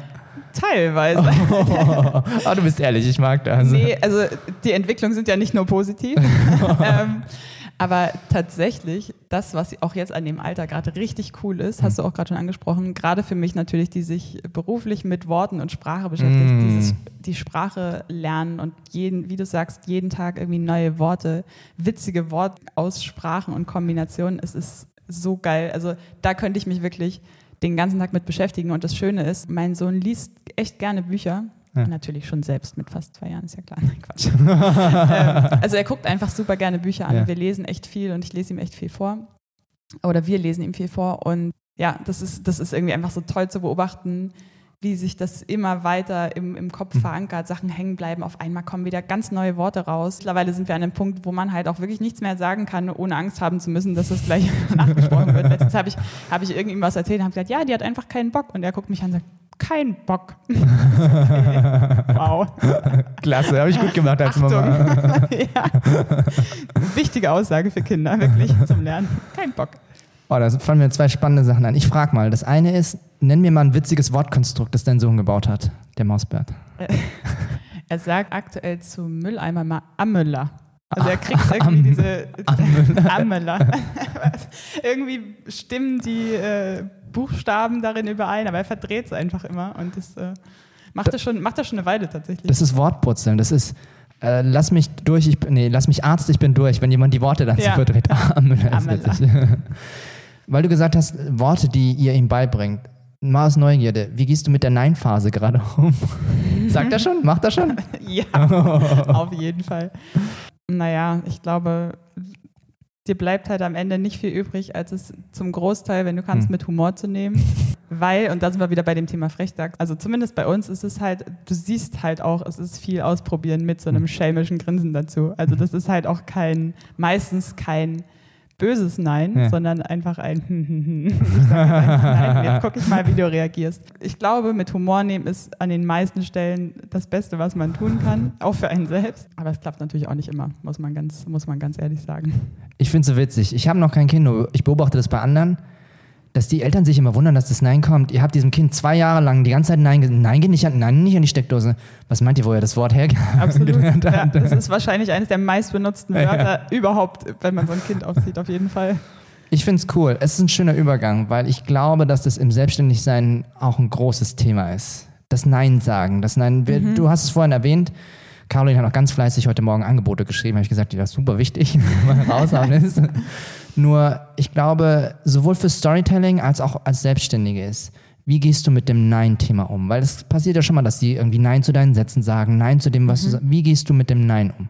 Speaker 3: Teilweise.
Speaker 2: Oh, oh, du bist ehrlich, ich mag das.
Speaker 3: Nee, also die Entwicklungen sind ja nicht nur positiv. ähm, aber tatsächlich, das, was auch jetzt an dem Alter gerade richtig cool ist, hast du auch gerade schon angesprochen, gerade für mich natürlich, die sich beruflich mit Worten und Sprache beschäftigt, mm. dieses, die Sprache lernen und jeden, wie du sagst, jeden Tag irgendwie neue Worte, witzige Wortaussprachen und Kombinationen. Es ist so geil. Also da könnte ich mich wirklich den ganzen Tag mit beschäftigen. Und das Schöne ist, mein Sohn liest echt gerne Bücher. Ja. Natürlich schon selbst mit fast zwei Jahren, ist ja klar. Nein, Quatsch. ähm, also er guckt einfach super gerne Bücher an. Ja. Wir lesen echt viel und ich lese ihm echt viel vor. Oder wir lesen ihm viel vor. Und ja, das ist, das ist irgendwie einfach so toll zu beobachten, wie sich das immer weiter im, im Kopf mhm. verankert, Sachen hängen bleiben, auf einmal kommen wieder ganz neue Worte raus. Mittlerweile sind wir an einem Punkt, wo man halt auch wirklich nichts mehr sagen kann, ohne Angst haben zu müssen, dass das gleich nachgesprochen wird. Letztens habe ich, hab ich irgendwas erzählt und habe gesagt, ja, die hat einfach keinen Bock. Und er guckt mich an und sagt, kein Bock.
Speaker 2: wow. Klasse, habe ich gut gemacht als Achtung. Mama.
Speaker 3: ja. Wichtige Aussage für Kinder, wirklich zum Lernen. Kein Bock.
Speaker 2: Oh, da fallen mir zwei spannende Sachen an. Ich frage mal. Das eine ist, nenn mir mal ein witziges Wortkonstrukt, das dein Sohn gebaut hat, der Mausbert.
Speaker 3: er sagt aktuell zu Mülleimer mal Ammüller. Also er kriegt irgendwie diese Ammüller. irgendwie stimmen die äh, Buchstaben darin überein, aber er verdreht es einfach immer und das äh, macht, das schon, macht schon eine Weile tatsächlich.
Speaker 2: Das ist Wortputzeln, das ist äh, lass mich durch, ich, nee, lass mich Arzt, ich bin durch, wenn jemand die Worte dazu ja. verdreht. Ammüller ist witzig. Weil du gesagt hast, Worte, die ihr ihm beibringt. Mal aus Neugierde, wie gehst du mit der Nein-Phase gerade um? Sagt er schon? Macht er schon?
Speaker 3: ja, auf jeden Fall. Naja, ich glaube, dir bleibt halt am Ende nicht viel übrig, als es zum Großteil, wenn du kannst, hm. mit Humor zu nehmen. Weil, und da sind wir wieder bei dem Thema Frechdachs, also zumindest bei uns ist es halt, du siehst halt auch, es ist viel ausprobieren mit so einem hm. schelmischen Grinsen dazu. Also das ist halt auch kein, meistens kein böses Nein, ja. sondern einfach ein ich Nein, jetzt gucke ich mal, wie du reagierst. Ich glaube, mit Humor nehmen ist an den meisten Stellen das Beste, was man tun kann, auch für einen selbst. Aber es klappt natürlich auch nicht immer, muss man ganz, muss man ganz ehrlich sagen.
Speaker 2: Ich finde es so witzig. Ich habe noch kein Kind, ich beobachte das bei anderen dass die Eltern sich immer wundern, dass das Nein kommt. Ihr habt diesem Kind zwei Jahre lang die ganze Zeit Nein gesagt. Nein, geh nicht an, nein, nicht an die Steckdose. Was meint ihr, wo ihr das Wort
Speaker 3: Absolut. Ja, das ist wahrscheinlich eines der meistbenutzten Wörter ja. überhaupt, wenn man so ein Kind aufzieht, auf jeden Fall.
Speaker 2: Ich finde es cool. Es ist ein schöner Übergang, weil ich glaube, dass das im Selbstständigsein auch ein großes Thema ist. Das Nein sagen. Das Nein, mhm. Du hast es vorhin erwähnt. Caroline hat auch ganz fleißig heute Morgen Angebote geschrieben. Habe ich gesagt, die das super wichtig, mal raushauen ist. Nur ich glaube, sowohl für Storytelling als auch als Selbstständige ist, wie gehst du mit dem Nein-Thema um? Weil es passiert ja schon mal, dass die irgendwie Nein zu deinen Sätzen sagen, Nein zu dem, was mhm. du sagst. Wie gehst du mit dem Nein um?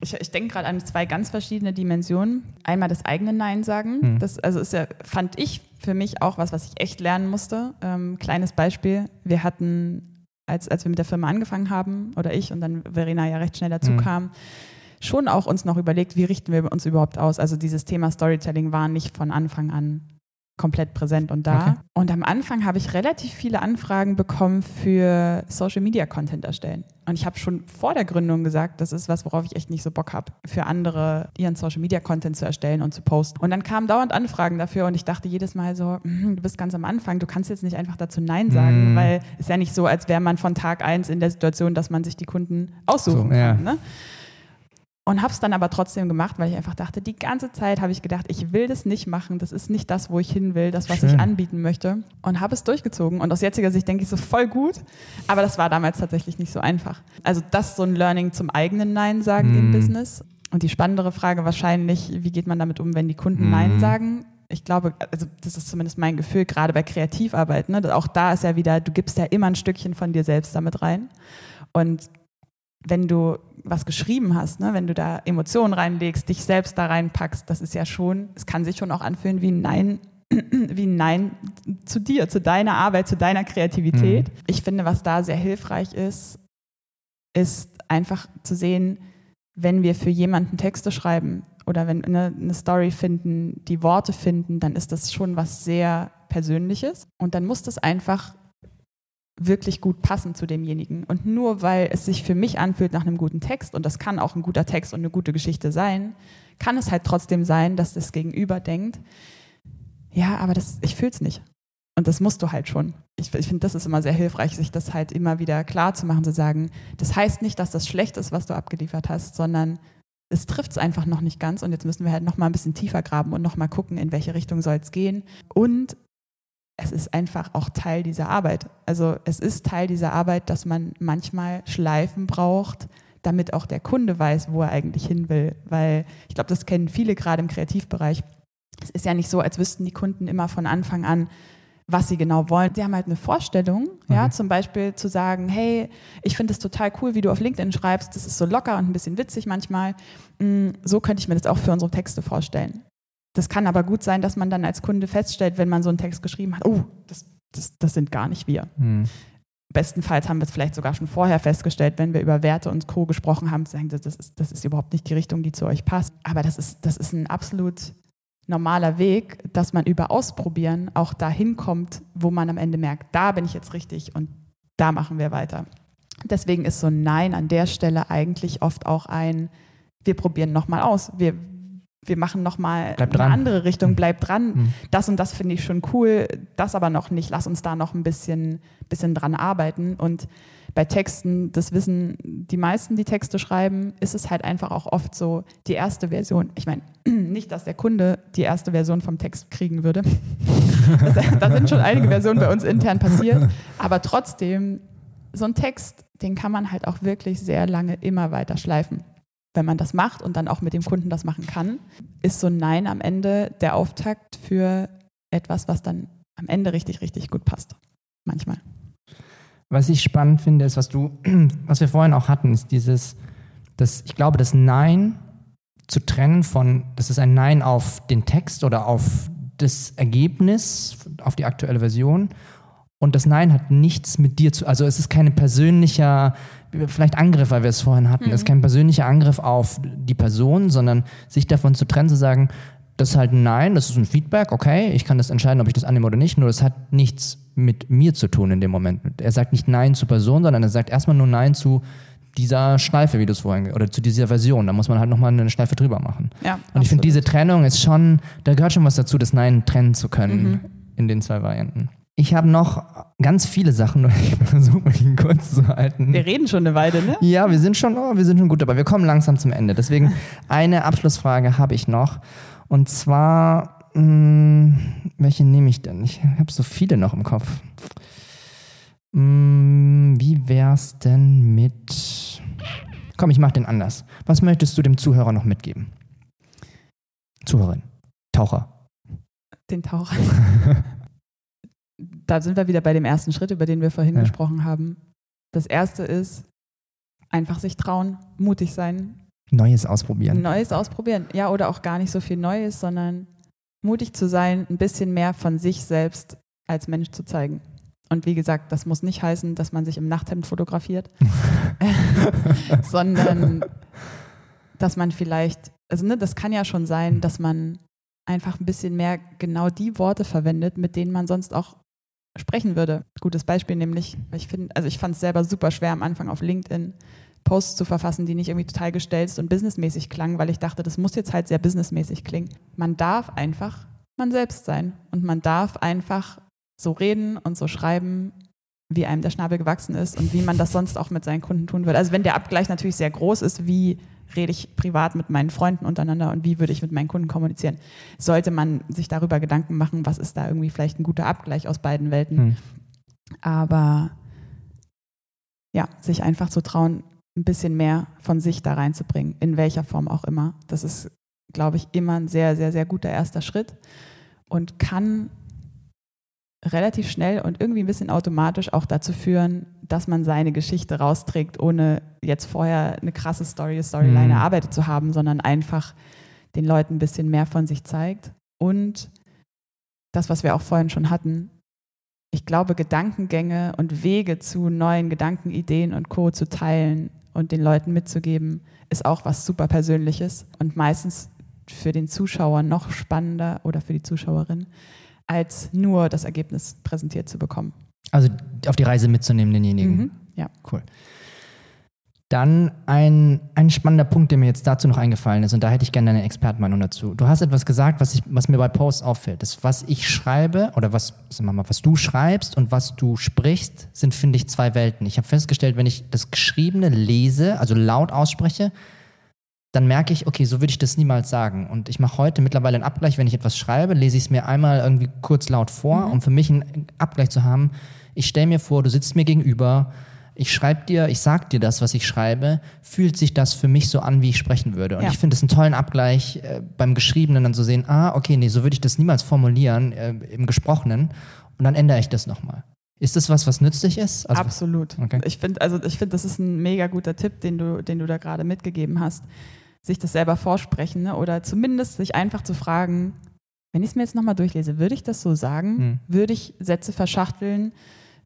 Speaker 3: Ich, ich denke gerade an zwei ganz verschiedene Dimensionen. Einmal das eigene Nein sagen. Mhm. Das also ist ja, fand ich für mich auch was, was ich echt lernen musste. Ähm, kleines Beispiel. Wir hatten, als, als wir mit der Firma angefangen haben, oder ich und dann Verena ja recht schnell dazu mhm. kam, schon auch uns noch überlegt, wie richten wir uns überhaupt aus. Also dieses Thema Storytelling war nicht von Anfang an komplett präsent und da. Okay. Und am Anfang habe ich relativ viele Anfragen bekommen für Social Media Content erstellen. Und ich habe schon vor der Gründung gesagt, das ist was, worauf ich echt nicht so Bock habe, für andere ihren Social Media Content zu erstellen und zu posten. Und dann kamen dauernd Anfragen dafür und ich dachte jedes Mal so, hm, du bist ganz am Anfang, du kannst jetzt nicht einfach dazu Nein sagen, mm. weil es ja nicht so, als wäre man von Tag eins in der Situation, dass man sich die Kunden aussuchen so, kann. Ne? Und habe es dann aber trotzdem gemacht, weil ich einfach dachte, die ganze Zeit habe ich gedacht, ich will das nicht machen, das ist nicht das, wo ich hin will, das, was Schön. ich anbieten möchte. Und habe es durchgezogen. Und aus jetziger Sicht denke ich so voll gut, aber das war damals tatsächlich nicht so einfach. Also das ist so ein Learning zum eigenen Nein sagen mm. im mhm. Business. Und die spannendere Frage wahrscheinlich, wie geht man damit um, wenn die Kunden mm. Nein sagen? Ich glaube, also das ist zumindest mein Gefühl, gerade bei Kreativarbeit. Ne? Auch da ist ja wieder, du gibst ja immer ein Stückchen von dir selbst damit rein. Und wenn du was geschrieben hast, ne, wenn du da Emotionen reinlegst, dich selbst da reinpackst, das ist ja schon, es kann sich schon auch anfühlen wie ein Nein, wie ein Nein zu dir, zu deiner Arbeit, zu deiner Kreativität. Mhm. Ich finde, was da sehr hilfreich ist, ist einfach zu sehen, wenn wir für jemanden Texte schreiben oder wenn eine, eine Story finden, die Worte finden, dann ist das schon was sehr Persönliches. Und dann muss das einfach wirklich gut passen zu demjenigen. Und nur weil es sich für mich anfühlt nach einem guten Text, und das kann auch ein guter Text und eine gute Geschichte sein, kann es halt trotzdem sein, dass das Gegenüber denkt, ja, aber das, ich fühle es nicht. Und das musst du halt schon. Ich, ich finde, das ist immer sehr hilfreich, sich das halt immer wieder klar zu machen, zu sagen, das heißt nicht, dass das schlecht ist, was du abgeliefert hast, sondern es trifft es einfach noch nicht ganz und jetzt müssen wir halt noch mal ein bisschen tiefer graben und noch mal gucken, in welche Richtung soll es gehen. Und es ist einfach auch Teil dieser Arbeit. Also es ist Teil dieser Arbeit, dass man manchmal Schleifen braucht, damit auch der Kunde weiß, wo er eigentlich hin will. Weil ich glaube, das kennen viele gerade im Kreativbereich. Es ist ja nicht so, als wüssten die Kunden immer von Anfang an, was sie genau wollen. Sie haben halt eine Vorstellung, mhm. ja, zum Beispiel zu sagen, hey, ich finde es total cool, wie du auf LinkedIn schreibst, das ist so locker und ein bisschen witzig manchmal. Mm, so könnte ich mir das auch für unsere Texte vorstellen. Das kann aber gut sein, dass man dann als Kunde feststellt, wenn man so einen Text geschrieben hat, oh, das, das, das sind gar nicht wir. Mhm. Bestenfalls haben wir es vielleicht sogar schon vorher festgestellt, wenn wir über Werte und Co. gesprochen haben, sagen, das ist, das ist überhaupt nicht die Richtung, die zu euch passt. Aber das ist, das ist ein absolut normaler Weg, dass man über Ausprobieren auch dahin kommt, wo man am Ende merkt, da bin ich jetzt richtig und da machen wir weiter. Deswegen ist so ein Nein an der Stelle eigentlich oft auch ein, wir probieren nochmal aus. Wir, wir machen nochmal eine dran. andere Richtung, hm. bleib dran. Mhm. Das und das finde ich schon cool, das aber noch nicht. Lass uns da noch ein bisschen, bisschen dran arbeiten. Und bei Texten, das wissen die meisten, die Texte schreiben, ist es halt einfach auch oft so, die erste Version, ich meine, nicht, dass der Kunde die erste Version vom Text kriegen würde. da sind schon einige Versionen bei uns intern passiert. Aber trotzdem, so ein Text, den kann man halt auch wirklich sehr lange immer weiter schleifen. Wenn man das macht und dann auch mit dem Kunden das machen kann, ist so ein Nein am Ende der Auftakt für etwas, was dann am Ende richtig, richtig gut passt. Manchmal.
Speaker 2: Was ich spannend finde, ist, was du, was wir vorhin auch hatten, ist dieses, dass ich glaube, das Nein zu trennen von, das ist ein Nein auf den Text oder auf das Ergebnis, auf die aktuelle Version. Und das Nein hat nichts mit dir zu, also es ist kein persönlicher, vielleicht Angriff, weil wir es vorhin hatten, mhm. es ist kein persönlicher Angriff auf die Person, sondern sich davon zu trennen, zu sagen, das ist halt ein Nein, das ist ein Feedback, okay, ich kann das entscheiden, ob ich das annehme oder nicht, nur das hat nichts mit mir zu tun in dem Moment. Er sagt nicht Nein zur Person, sondern er sagt erstmal nur Nein zu dieser Schleife, wie du es vorhin, oder zu dieser Version. Da muss man halt nochmal eine Schleife drüber machen. Ja, Und ich finde, diese Trennung ist schon, da gehört schon was dazu, das Nein trennen zu können mhm. in den zwei Varianten. Ich habe noch ganz viele Sachen, nur ich versuche mich kurz zu halten.
Speaker 3: Wir reden schon eine Weile, ne?
Speaker 2: Ja, wir sind schon, oh, wir sind schon gut dabei. Wir kommen langsam zum Ende. Deswegen eine Abschlussfrage habe ich noch. Und zwar, mh, hm, welche nehme ich denn? Ich habe so viele noch im Kopf. Mh, hm, wie wär's denn mit. Komm, ich mache den anders. Was möchtest du dem Zuhörer noch mitgeben? Zuhörerin. Taucher.
Speaker 3: Den Taucher. da sind wir wieder bei dem ersten Schritt, über den wir vorhin ja. gesprochen haben. Das erste ist, einfach sich trauen, mutig sein,
Speaker 2: Neues ausprobieren.
Speaker 3: Neues ausprobieren, ja, oder auch gar nicht so viel Neues, sondern mutig zu sein, ein bisschen mehr von sich selbst als Mensch zu zeigen. Und wie gesagt, das muss nicht heißen, dass man sich im Nachthemd fotografiert, sondern dass man vielleicht, also ne, das kann ja schon sein, dass man einfach ein bisschen mehr genau die Worte verwendet, mit denen man sonst auch sprechen würde. Gutes Beispiel nämlich, ich finde, also ich fand es selber super schwer am Anfang auf LinkedIn Posts zu verfassen, die nicht irgendwie total gestelzt und businessmäßig klangen, weil ich dachte, das muss jetzt halt sehr businessmäßig klingen. Man darf einfach man selbst sein und man darf einfach so reden und so schreiben, wie einem der Schnabel gewachsen ist und wie man das sonst auch mit seinen Kunden tun würde. Also wenn der Abgleich natürlich sehr groß ist, wie rede ich privat mit meinen Freunden untereinander und wie würde ich mit meinen Kunden kommunizieren, sollte man sich darüber Gedanken machen, was ist da irgendwie vielleicht ein guter Abgleich aus beiden Welten. Hm. Aber ja, sich einfach zu trauen, ein bisschen mehr von sich da reinzubringen, in welcher Form auch immer. Das ist, glaube ich, immer ein sehr, sehr, sehr guter erster Schritt und kann relativ schnell und irgendwie ein bisschen automatisch auch dazu führen, dass man seine Geschichte rausträgt, ohne jetzt vorher eine krasse Story, Storyline mhm. erarbeitet zu haben, sondern einfach den Leuten ein bisschen mehr von sich zeigt. Und das, was wir auch vorhin schon hatten, ich glaube, Gedankengänge und Wege zu neuen Gedanken, Ideen und Co. zu teilen und den Leuten mitzugeben, ist auch was super Persönliches und meistens für den Zuschauer noch spannender oder für die Zuschauerin, als nur das Ergebnis präsentiert zu bekommen.
Speaker 2: Also auf die Reise mitzunehmen, denjenigen.
Speaker 3: Mhm, ja.
Speaker 2: Cool. Dann ein, ein spannender Punkt, der mir jetzt dazu noch eingefallen ist, und da hätte ich gerne deine Expertenmeinung dazu. Du hast etwas gesagt, was, ich, was mir bei Posts auffällt. Das, was ich schreibe oder was, sagen wir mal, was du schreibst und was du sprichst, sind, finde ich, zwei Welten. Ich habe festgestellt, wenn ich das Geschriebene lese, also laut ausspreche, dann merke ich, okay, so würde ich das niemals sagen. Und ich mache heute mittlerweile einen Abgleich, wenn ich etwas schreibe, lese ich es mir einmal irgendwie kurz laut vor, mhm. um für mich einen Abgleich zu haben. Ich stelle mir vor, du sitzt mir gegenüber, ich schreibe dir, ich sag dir das, was ich schreibe, fühlt sich das für mich so an, wie ich sprechen würde. Und ja. ich finde es einen tollen Abgleich, äh, beim Geschriebenen dann zu sehen, ah, okay, nee, so würde ich das niemals formulieren äh, im Gesprochenen. Und dann ändere ich das nochmal. Ist das was, was nützlich ist?
Speaker 3: Also, Absolut. Okay. Ich finde, also ich finde, das ist ein mega guter Tipp, den du, den du da gerade mitgegeben hast. Sich das selber vorsprechen ne? oder zumindest sich einfach zu fragen, wenn ich es mir jetzt nochmal durchlese, würde ich das so sagen? Hm. Würde ich Sätze verschachteln?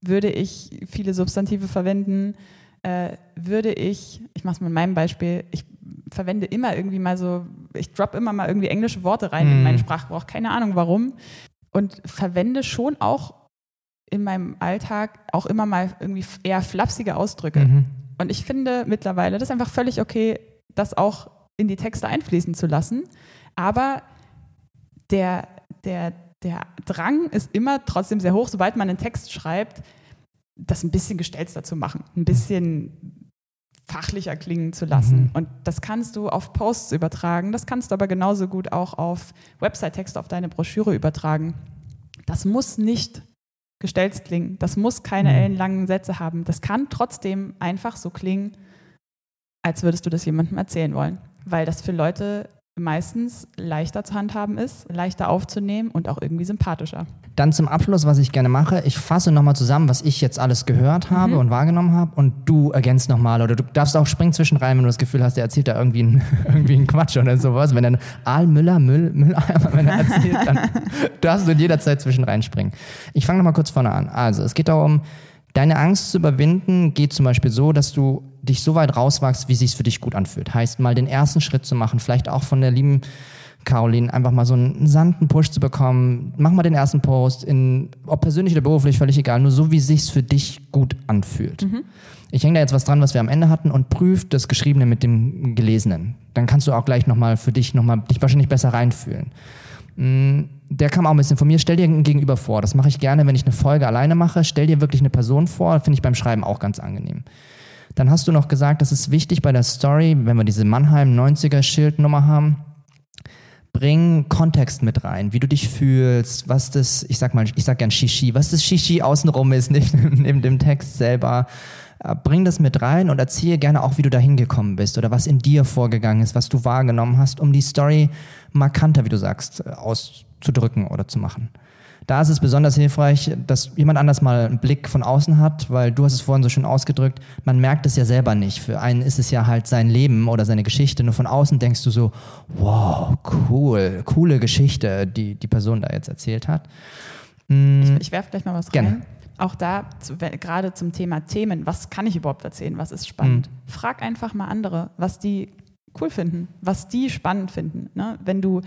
Speaker 3: würde ich viele Substantive verwenden, äh, würde ich, ich mache es mit meinem Beispiel, ich verwende immer irgendwie mal so, ich drop immer mal irgendwie englische Worte rein mhm. in meinen Sprachgebrauch, keine Ahnung warum. Und verwende schon auch in meinem Alltag auch immer mal irgendwie eher flapsige Ausdrücke. Mhm. Und ich finde mittlerweile, das ist einfach völlig okay, das auch in die Texte einfließen zu lassen. Aber der, der, der Drang ist immer trotzdem sehr hoch, sobald man einen Text schreibt, das ein bisschen gestelzter zu machen, ein bisschen fachlicher klingen zu lassen. Mhm. Und das kannst du auf Posts übertragen, das kannst du aber genauso gut auch auf Website-Text, auf deine Broschüre übertragen. Das muss nicht gestelzt klingen, das muss keine mhm. ellenlangen Sätze haben. Das kann trotzdem einfach so klingen, als würdest du das jemandem erzählen wollen, weil das für Leute meistens leichter zu handhaben ist, leichter aufzunehmen und auch irgendwie sympathischer.
Speaker 2: Dann zum Abschluss, was ich gerne mache, ich fasse nochmal zusammen, was ich jetzt alles gehört habe mhm. und wahrgenommen habe und du ergänzt nochmal oder du darfst auch springen zwischen rein, wenn du das Gefühl hast, der erzählt da irgendwie, ein, irgendwie einen Quatsch oder sowas. Wenn dann Aal Müller, Müll, Mülleimer, wenn er erzählt, dann darfst du jederzeit zwischen reinspringen. Ich fange nochmal kurz vorne an. Also es geht darum, Deine Angst zu überwinden geht zum Beispiel so, dass du dich so weit rauswachst, wie sich's für dich gut anfühlt. Heißt mal den ersten Schritt zu machen, vielleicht auch von der lieben Caroline einfach mal so einen sanften Push zu bekommen. Mach mal den ersten Post, in, ob persönlich oder beruflich, völlig egal, nur so, wie sich's für dich gut anfühlt. Mhm. Ich hänge da jetzt was dran, was wir am Ende hatten und prüf das Geschriebene mit dem Gelesenen. Dann kannst du auch gleich nochmal für dich nochmal dich wahrscheinlich besser reinfühlen. Mm, der kam auch ein bisschen von mir. Stell dir ein Gegenüber vor. Das mache ich gerne, wenn ich eine Folge alleine mache. Stell dir wirklich eine Person vor. Finde ich beim Schreiben auch ganz angenehm. Dann hast du noch gesagt, das ist wichtig bei der Story, wenn wir diese Mannheim 90er Schildnummer haben. Bring Kontext mit rein, wie du dich fühlst, was das, ich sag mal, ich sag gern Shishi, was das Shishi außenrum ist, nicht neben dem Text selber. Äh, bring das mit rein und erzähle gerne auch, wie du da hingekommen bist oder was in dir vorgegangen ist, was du wahrgenommen hast, um die Story markanter, wie du sagst, äh, auszudrücken oder zu machen. Da ist es besonders hilfreich, dass jemand anders mal einen Blick von außen hat, weil du hast es vorhin so schön ausgedrückt, man merkt es ja selber nicht. Für einen ist es ja halt sein Leben oder seine Geschichte. Nur von außen denkst du so, wow, cool, coole Geschichte, die die Person da jetzt erzählt hat.
Speaker 3: Mhm. Ich, ich werfe gleich mal was Gerne. rein auch da zu, gerade zum Thema Themen, was kann ich überhaupt erzählen, was ist spannend? Mhm. Frag einfach mal andere, was die cool finden, was die spannend finden. Ne? Wenn du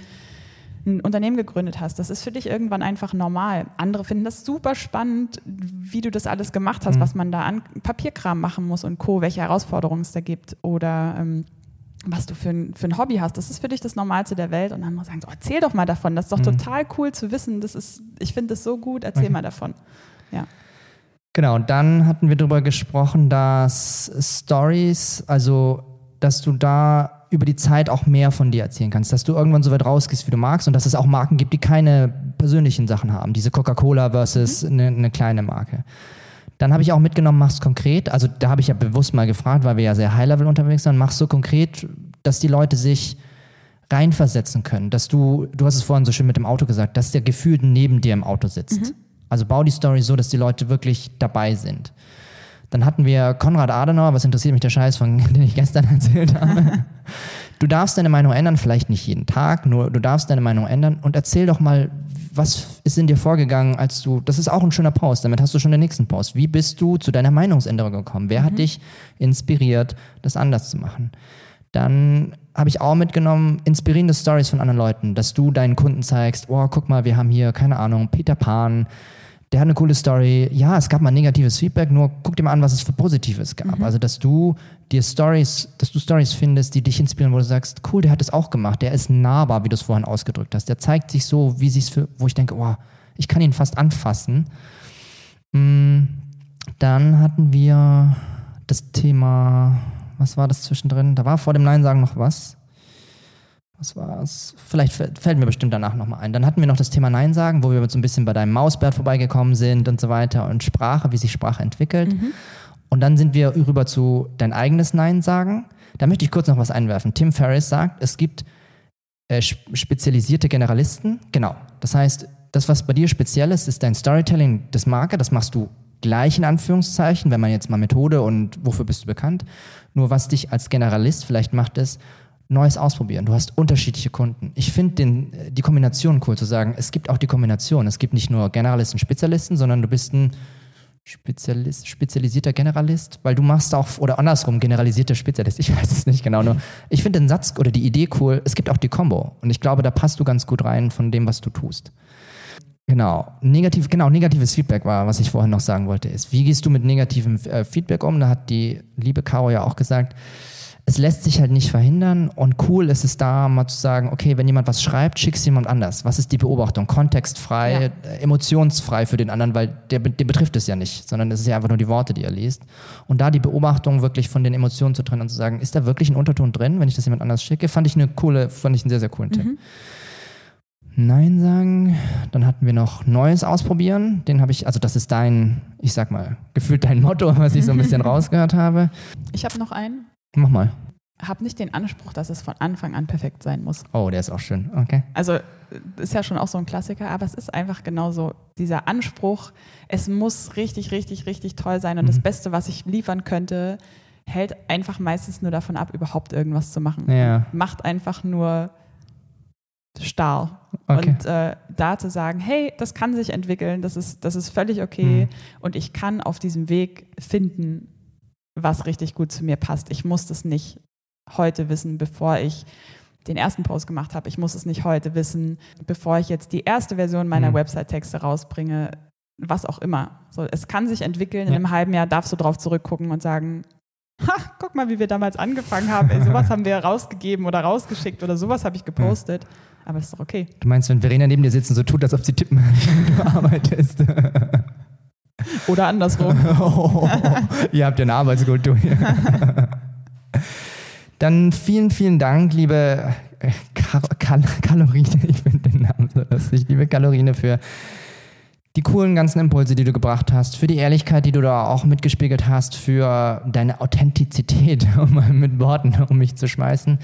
Speaker 3: ein Unternehmen gegründet hast, das ist für dich irgendwann einfach normal. Andere finden das super spannend, wie du das alles gemacht hast, mhm. was man da an Papierkram machen muss und Co., welche Herausforderungen es da gibt oder ähm, was du für ein, für ein Hobby hast. Das ist für dich das Normalste der Welt. Und andere sagen so, erzähl doch mal davon. Das ist doch mhm. total cool zu wissen. Das ist, ich finde das so gut, erzähl okay. mal davon. Ja.
Speaker 2: Genau, und dann hatten wir darüber gesprochen, dass Stories, also dass du da über die Zeit auch mehr von dir erzählen kannst, dass du irgendwann so weit rausgehst, wie du magst und dass es auch Marken gibt, die keine persönlichen Sachen haben. Diese Coca-Cola versus mhm. eine, eine kleine Marke. Dann habe ich auch mitgenommen, mach's konkret. Also da habe ich ja bewusst mal gefragt, weil wir ja sehr High-Level unterwegs sind, mach's so konkret, dass die Leute sich reinversetzen können. Dass du, du hast es vorhin so schön mit dem Auto gesagt, dass der gefühlt neben dir im Auto sitzt. Mhm. Also bau die Story so, dass die Leute wirklich dabei sind. Dann hatten wir Konrad Adenauer, was interessiert mich der Scheiß, von den ich gestern erzählt habe. Du darfst deine Meinung ändern, vielleicht nicht jeden Tag, nur du darfst deine Meinung ändern und erzähl doch mal, was ist in dir vorgegangen, als du, das ist auch ein schöner Post, damit hast du schon den nächsten Post. Wie bist du zu deiner Meinungsänderung gekommen? Wer hat dich inspiriert, das anders zu machen? Dann habe ich auch mitgenommen, inspirierende Stories von anderen Leuten, dass du deinen Kunden zeigst, oh, guck mal, wir haben hier, keine Ahnung, Peter Pan, der hat eine coole Story. Ja, es gab mal negatives Feedback, nur guck dir mal an, was es für Positives gab. Mhm. Also, dass du dir Stories, dass du Stories findest, die dich inspirieren, wo du sagst, cool, der hat es auch gemacht, der ist nahbar, wie du es vorhin ausgedrückt hast. Der zeigt sich so, wie sich für, wo ich denke, oh, ich kann ihn fast anfassen. Mm, dann hatten wir das Thema, was war das zwischendrin? Da war vor dem Nein sagen noch was was war's? Vielleicht fällt mir bestimmt danach nochmal ein. Dann hatten wir noch das Thema Nein sagen, wo wir so ein bisschen bei deinem Mausbert vorbeigekommen sind und so weiter und Sprache, wie sich Sprache entwickelt. Mhm. Und dann sind wir rüber zu dein eigenes Nein sagen. Da möchte ich kurz noch was einwerfen. Tim Ferriss sagt, es gibt äh, spezialisierte Generalisten. Genau. Das heißt, das, was bei dir speziell ist, ist dein Storytelling, das Marke. Das machst du gleich in Anführungszeichen, wenn man jetzt mal Methode und wofür bist du bekannt. Nur was dich als Generalist vielleicht macht, ist, Neues ausprobieren. Du hast unterschiedliche Kunden. Ich finde die Kombination cool zu sagen, es gibt auch die Kombination. Es gibt nicht nur Generalisten, Spezialisten, sondern du bist ein Spezialist, spezialisierter Generalist, weil du machst auch, oder andersrum, generalisierter Spezialist, ich weiß es nicht genau, nur ich finde den Satz oder die Idee cool, es gibt auch die Combo und ich glaube, da passt du ganz gut rein von dem, was du tust. Genau, negativ, genau, negatives Feedback war, was ich vorhin noch sagen wollte, ist, wie gehst du mit negativem äh, Feedback um? Da hat die liebe Caro ja auch gesagt, es lässt sich halt nicht verhindern und cool ist es da, mal zu sagen, okay, wenn jemand was schreibt, schickst jemand anders. Was ist die Beobachtung? Kontextfrei, ja. Äh, emotionsfrei für den anderen, weil der, den betrifft es ja nicht, sondern es ist ja einfach nur die Worte, die er liest. Und da die Beobachtung wirklich von den Emotionen zu trennen und zu sagen, ist da wirklich ein Unterton drin, wenn ich das jemand anders schicke, fand ich eine coole, fand ich einen sehr, sehr coolen mhm. Tipp. Nein sagen. Dann hatten wir noch Neues ausprobieren. Den habe ich, also das ist dein, ich sag mal, gefühlt dein Motto, was ich so ein bisschen rausgehört habe.
Speaker 3: Ich habe noch einen.
Speaker 2: Mach mal.
Speaker 3: Hab nicht den Anspruch, dass es von Anfang an perfekt sein muss.
Speaker 2: Oh, der ist auch schön. Okay.
Speaker 3: Also ist ja schon auch so ein Klassiker, aber es ist einfach genauso dieser Anspruch, es muss richtig, richtig, richtig toll sein und mhm. das Beste, was ich liefern könnte, hält einfach meistens nur davon ab, überhaupt irgendwas zu machen.
Speaker 2: Ja.
Speaker 3: Macht einfach nur starr. Okay. Und äh, da zu sagen, hey, das kann sich entwickeln, das ist, das ist völlig okay mhm. und ich kann auf diesem Weg finden, was richtig gut zu mir passt. Ich muss das nicht heute wissen, bevor ich den ersten Post gemacht habe. Ich muss es nicht heute wissen, bevor ich jetzt die erste Version meiner mhm. Website-Texte rausbringe, was auch immer. So, es kann sich entwickeln. Ja. In einem halben Jahr darfst du drauf zurückgucken und sagen, ha, guck mal, wie wir damals angefangen haben. Ey, sowas haben wir rausgegeben oder rausgeschickt oder sowas habe ich gepostet. Ja. Aber ist doch okay.
Speaker 2: Du meinst, wenn Verena neben dir sitzt und so tut, als ob sie tippen, du arbeitest.
Speaker 3: Oder andersrum.
Speaker 2: oh, ihr habt ja eine Arbeitskultur hier. Dann vielen, vielen Dank, liebe äh, Kal Kal Kalorine. Ich finde den Namen so lustig. Liebe Kalorine für die coolen ganzen Impulse, die du gebracht hast, für die Ehrlichkeit, die du da auch mitgespiegelt hast, für deine Authentizität, um mal mit Worten um mich zu schmeißen.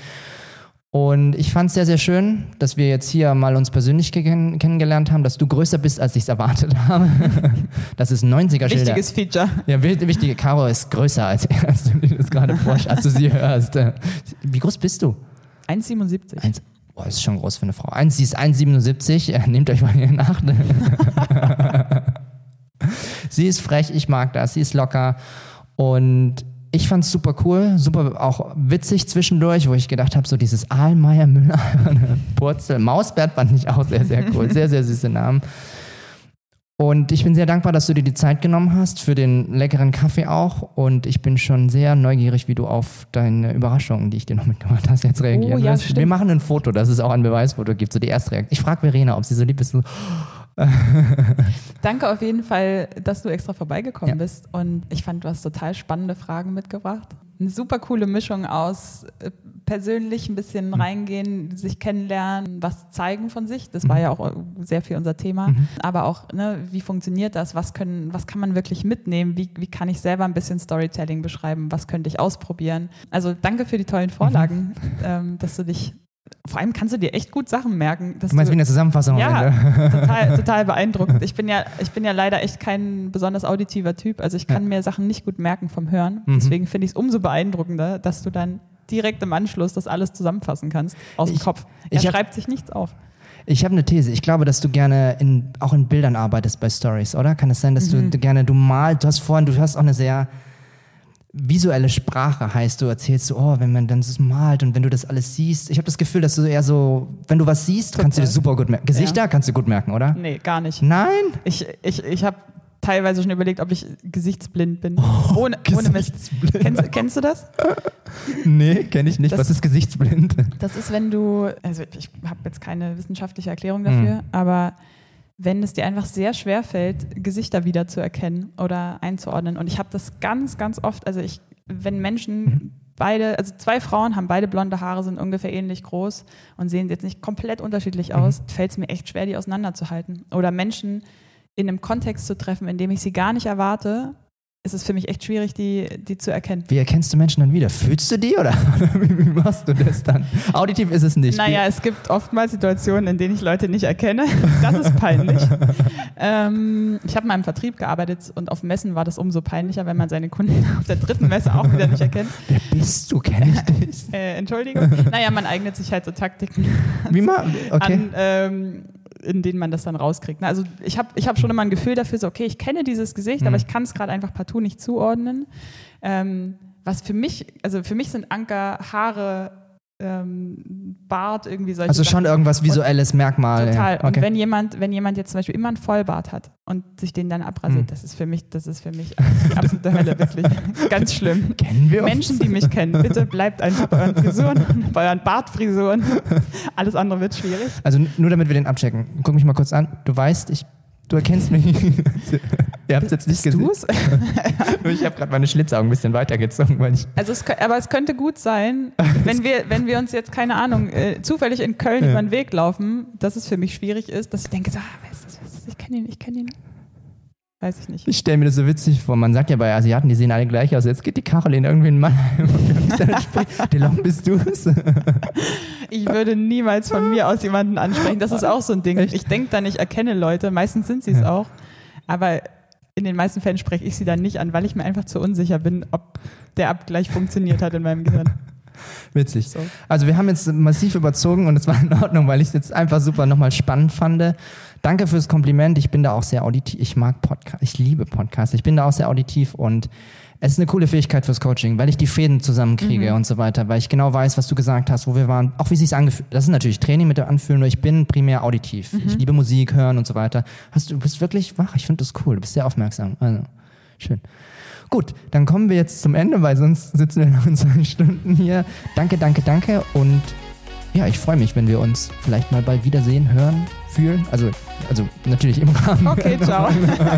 Speaker 2: Und ich fand es sehr, sehr schön, dass wir jetzt hier mal uns persönlich kenn kennengelernt haben, dass du größer bist, als ich es erwartet habe. das ist ein 90er-Schild.
Speaker 3: Wichtiges Feature.
Speaker 2: Ja, wichtige. Caro ist größer, als, als du dir das gerade vorstellst, als du sie hörst. Wie groß bist du?
Speaker 3: 1,77.
Speaker 2: Boah, ist schon groß für eine Frau. sie ist 1,77. Nehmt euch mal hier in Acht. sie ist frech, ich mag das. Sie ist locker. Und ich fand es super cool, super auch witzig zwischendurch, wo ich gedacht habe, so dieses Ahlmeier Müller, Purzel, Mausbert fand ich auch sehr, sehr cool. Sehr, sehr süße Namen. Und ich bin sehr dankbar, dass du dir die Zeit genommen hast, für den leckeren Kaffee auch. Und ich bin schon sehr neugierig, wie du auf deine Überraschungen, die ich dir noch mitgebracht hast, jetzt reagieren
Speaker 3: oh, ja,
Speaker 2: wirst. Wir machen ein Foto, dass es auch ein Beweisfoto gibt, so die erste Reaktion. Ich frage Verena, ob sie so lieb ist. So,
Speaker 3: Danke auf jeden Fall, dass du extra vorbeigekommen ja. bist. Und ich fand, du hast total spannende Fragen mitgebracht. Eine super coole Mischung aus äh, persönlich ein bisschen mhm. reingehen, sich kennenlernen, was zeigen von sich. Das mhm. war ja auch sehr viel unser Thema. Mhm. Aber auch, ne, wie funktioniert das? Was, können, was kann man wirklich mitnehmen? Wie, wie kann ich selber ein bisschen Storytelling beschreiben? Was könnte ich ausprobieren? Also danke für die tollen Vorlagen, mhm. ähm, dass du dich vor allem kannst du dir echt gut Sachen merken.
Speaker 2: du meinst du, wie eine Zusammenfassung?
Speaker 3: Ja, total, total beeindruckend. Ich bin, ja, ich bin ja leider echt kein besonders auditiver Typ. Also ich kann ja. mir Sachen nicht gut merken vom Hören. Mhm. Deswegen finde ich es umso beeindruckender, dass du dann direkt im Anschluss das alles zusammenfassen kannst aus dem ich, Kopf. Er schreibt sich nichts auf.
Speaker 2: Ich habe eine These. Ich glaube, dass du gerne in, auch in Bildern arbeitest bei Stories, oder? Kann es sein, dass mhm. du gerne, du malst, du hast vorhin, du hast auch eine sehr visuelle Sprache, heißt du erzählst so, oh, wenn man dann das malt und wenn du das alles siehst. Ich habe das Gefühl, dass du eher so, wenn du was siehst, Total. kannst du dir super gut merken. Gesichter ja. kannst du gut merken, oder?
Speaker 3: Nee, gar nicht.
Speaker 2: Nein?
Speaker 3: Ich, ich, ich habe teilweise schon überlegt, ob ich gesichtsblind bin. Oh, ohne, ohne Mist. Kennst, kennst, du das?
Speaker 2: nee, kenne ich nicht. Das, Was ist gesichtsblind?
Speaker 3: Das ist, wenn du, also ich habe jetzt keine wissenschaftliche Erklärung dafür, mhm. aber wenn es dir einfach sehr schwer fällt, Gesichter wiederzuerkennen oder einzuordnen. Und ich habe das ganz, ganz oft, also ich, wenn Menschen mhm. beide, also zwei Frauen haben beide blonde Haare, sind ungefähr ähnlich groß und sehen jetzt nicht komplett unterschiedlich mhm. aus, fällt es mir echt schwer, die auseinanderzuhalten. Oder Menschen, in einem Kontext zu treffen, in dem ich sie gar nicht erwarte, ist es für mich echt schwierig, die, die zu erkennen.
Speaker 2: Wie erkennst du Menschen dann wieder? Fühlst du die oder wie machst du das dann? Auditiv ist es nicht.
Speaker 3: Naja, es gibt oftmals Situationen, in denen ich Leute nicht erkenne. Das ist peinlich. ähm, ich habe mal im Vertrieb gearbeitet und auf Messen war das umso peinlicher, wenn man seine Kunden auf der dritten Messe auch wieder nicht erkennt.
Speaker 2: Wer bist du? Kenn ich dich?
Speaker 3: äh, Entschuldigung. Naja, man eignet sich halt so Taktiken.
Speaker 2: Wie man? Okay.
Speaker 3: An, ähm, in denen man das dann rauskriegt. Also ich habe ich hab schon immer ein Gefühl dafür, so okay, ich kenne dieses Gesicht, mhm. aber ich kann es gerade einfach partout nicht zuordnen. Ähm, was für mich, also für mich sind Anker Haare ähm, Bart, irgendwie solche
Speaker 2: Also schon Sachen. irgendwas visuelles und, Merkmal.
Speaker 3: Total. Ja. Okay. Und wenn jemand, wenn jemand jetzt zum Beispiel immer einen Vollbart hat und sich den dann abrasiert, hm. das ist für mich, das ist für mich absolute Hölle, wirklich. Ganz schlimm.
Speaker 2: Kennen wir uns?
Speaker 3: Menschen, die mich kennen, bitte bleibt einfach bei euren Frisuren, bei euren Bartfrisuren. Alles andere wird schwierig.
Speaker 2: Also nur damit wir den abchecken. Guck mich mal kurz an. Du weißt, ich Du erkennst mich. Ihr habt es jetzt nicht gesehen. Du's? ich habe gerade meine Schlitzaugen ein bisschen weitergezogen. Weil ich
Speaker 3: also es, aber es könnte gut sein, wenn wir, wenn wir uns jetzt, keine Ahnung, äh, zufällig in Köln ja. über den Weg laufen, dass es für mich schwierig ist, dass ich denke, so, ah, weißt du, ich kenne ihn, ich kenne ihn. Weiß ich nicht.
Speaker 2: Ich stelle mir das so witzig vor. Man sagt ja bei Asiaten, die sehen alle gleich aus. Jetzt geht die Caroline irgendwie in Mannheim und Delon, bist du's?
Speaker 3: ich würde niemals von mir aus jemanden ansprechen. Das ist auch so ein Ding. Echt? Ich denke dann, ich erkenne Leute. Meistens sind sie es ja. auch. Aber in den meisten Fällen spreche ich sie dann nicht an, weil ich mir einfach zu unsicher bin, ob der Abgleich funktioniert hat in meinem Gehirn.
Speaker 2: Witzig. So. Also wir haben jetzt massiv überzogen und es war in Ordnung, weil ich es jetzt einfach super nochmal spannend fand. Danke fürs Kompliment. Ich bin da auch sehr auditiv. Ich mag Podcasts. Ich liebe Podcasts. Ich bin da auch sehr auditiv und es ist eine coole Fähigkeit fürs Coaching, weil ich die Fäden zusammenkriege mhm. und so weiter, weil ich genau weiß, was du gesagt hast, wo wir waren, auch wie es sich angefühlt. Das ist natürlich Training mit dem Anfühlen, nur ich bin primär auditiv. Mhm. Ich liebe Musik hören und so weiter. Hast du, du bist wirklich wach. Ich finde das cool. Du bist sehr aufmerksam. Also schön. Gut, dann kommen wir jetzt zum Ende, weil sonst sitzen wir noch in zwei Stunden hier. Danke, danke, danke und ja, ich freue mich, wenn wir uns vielleicht mal bald wiedersehen, hören, fühlen. Also, also natürlich im Rahmen.
Speaker 3: Okay, ciao.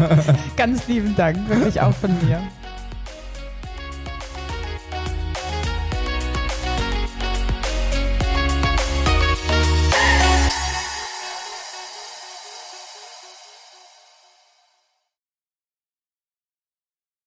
Speaker 3: Ganz lieben Dank, wirklich auch von mir.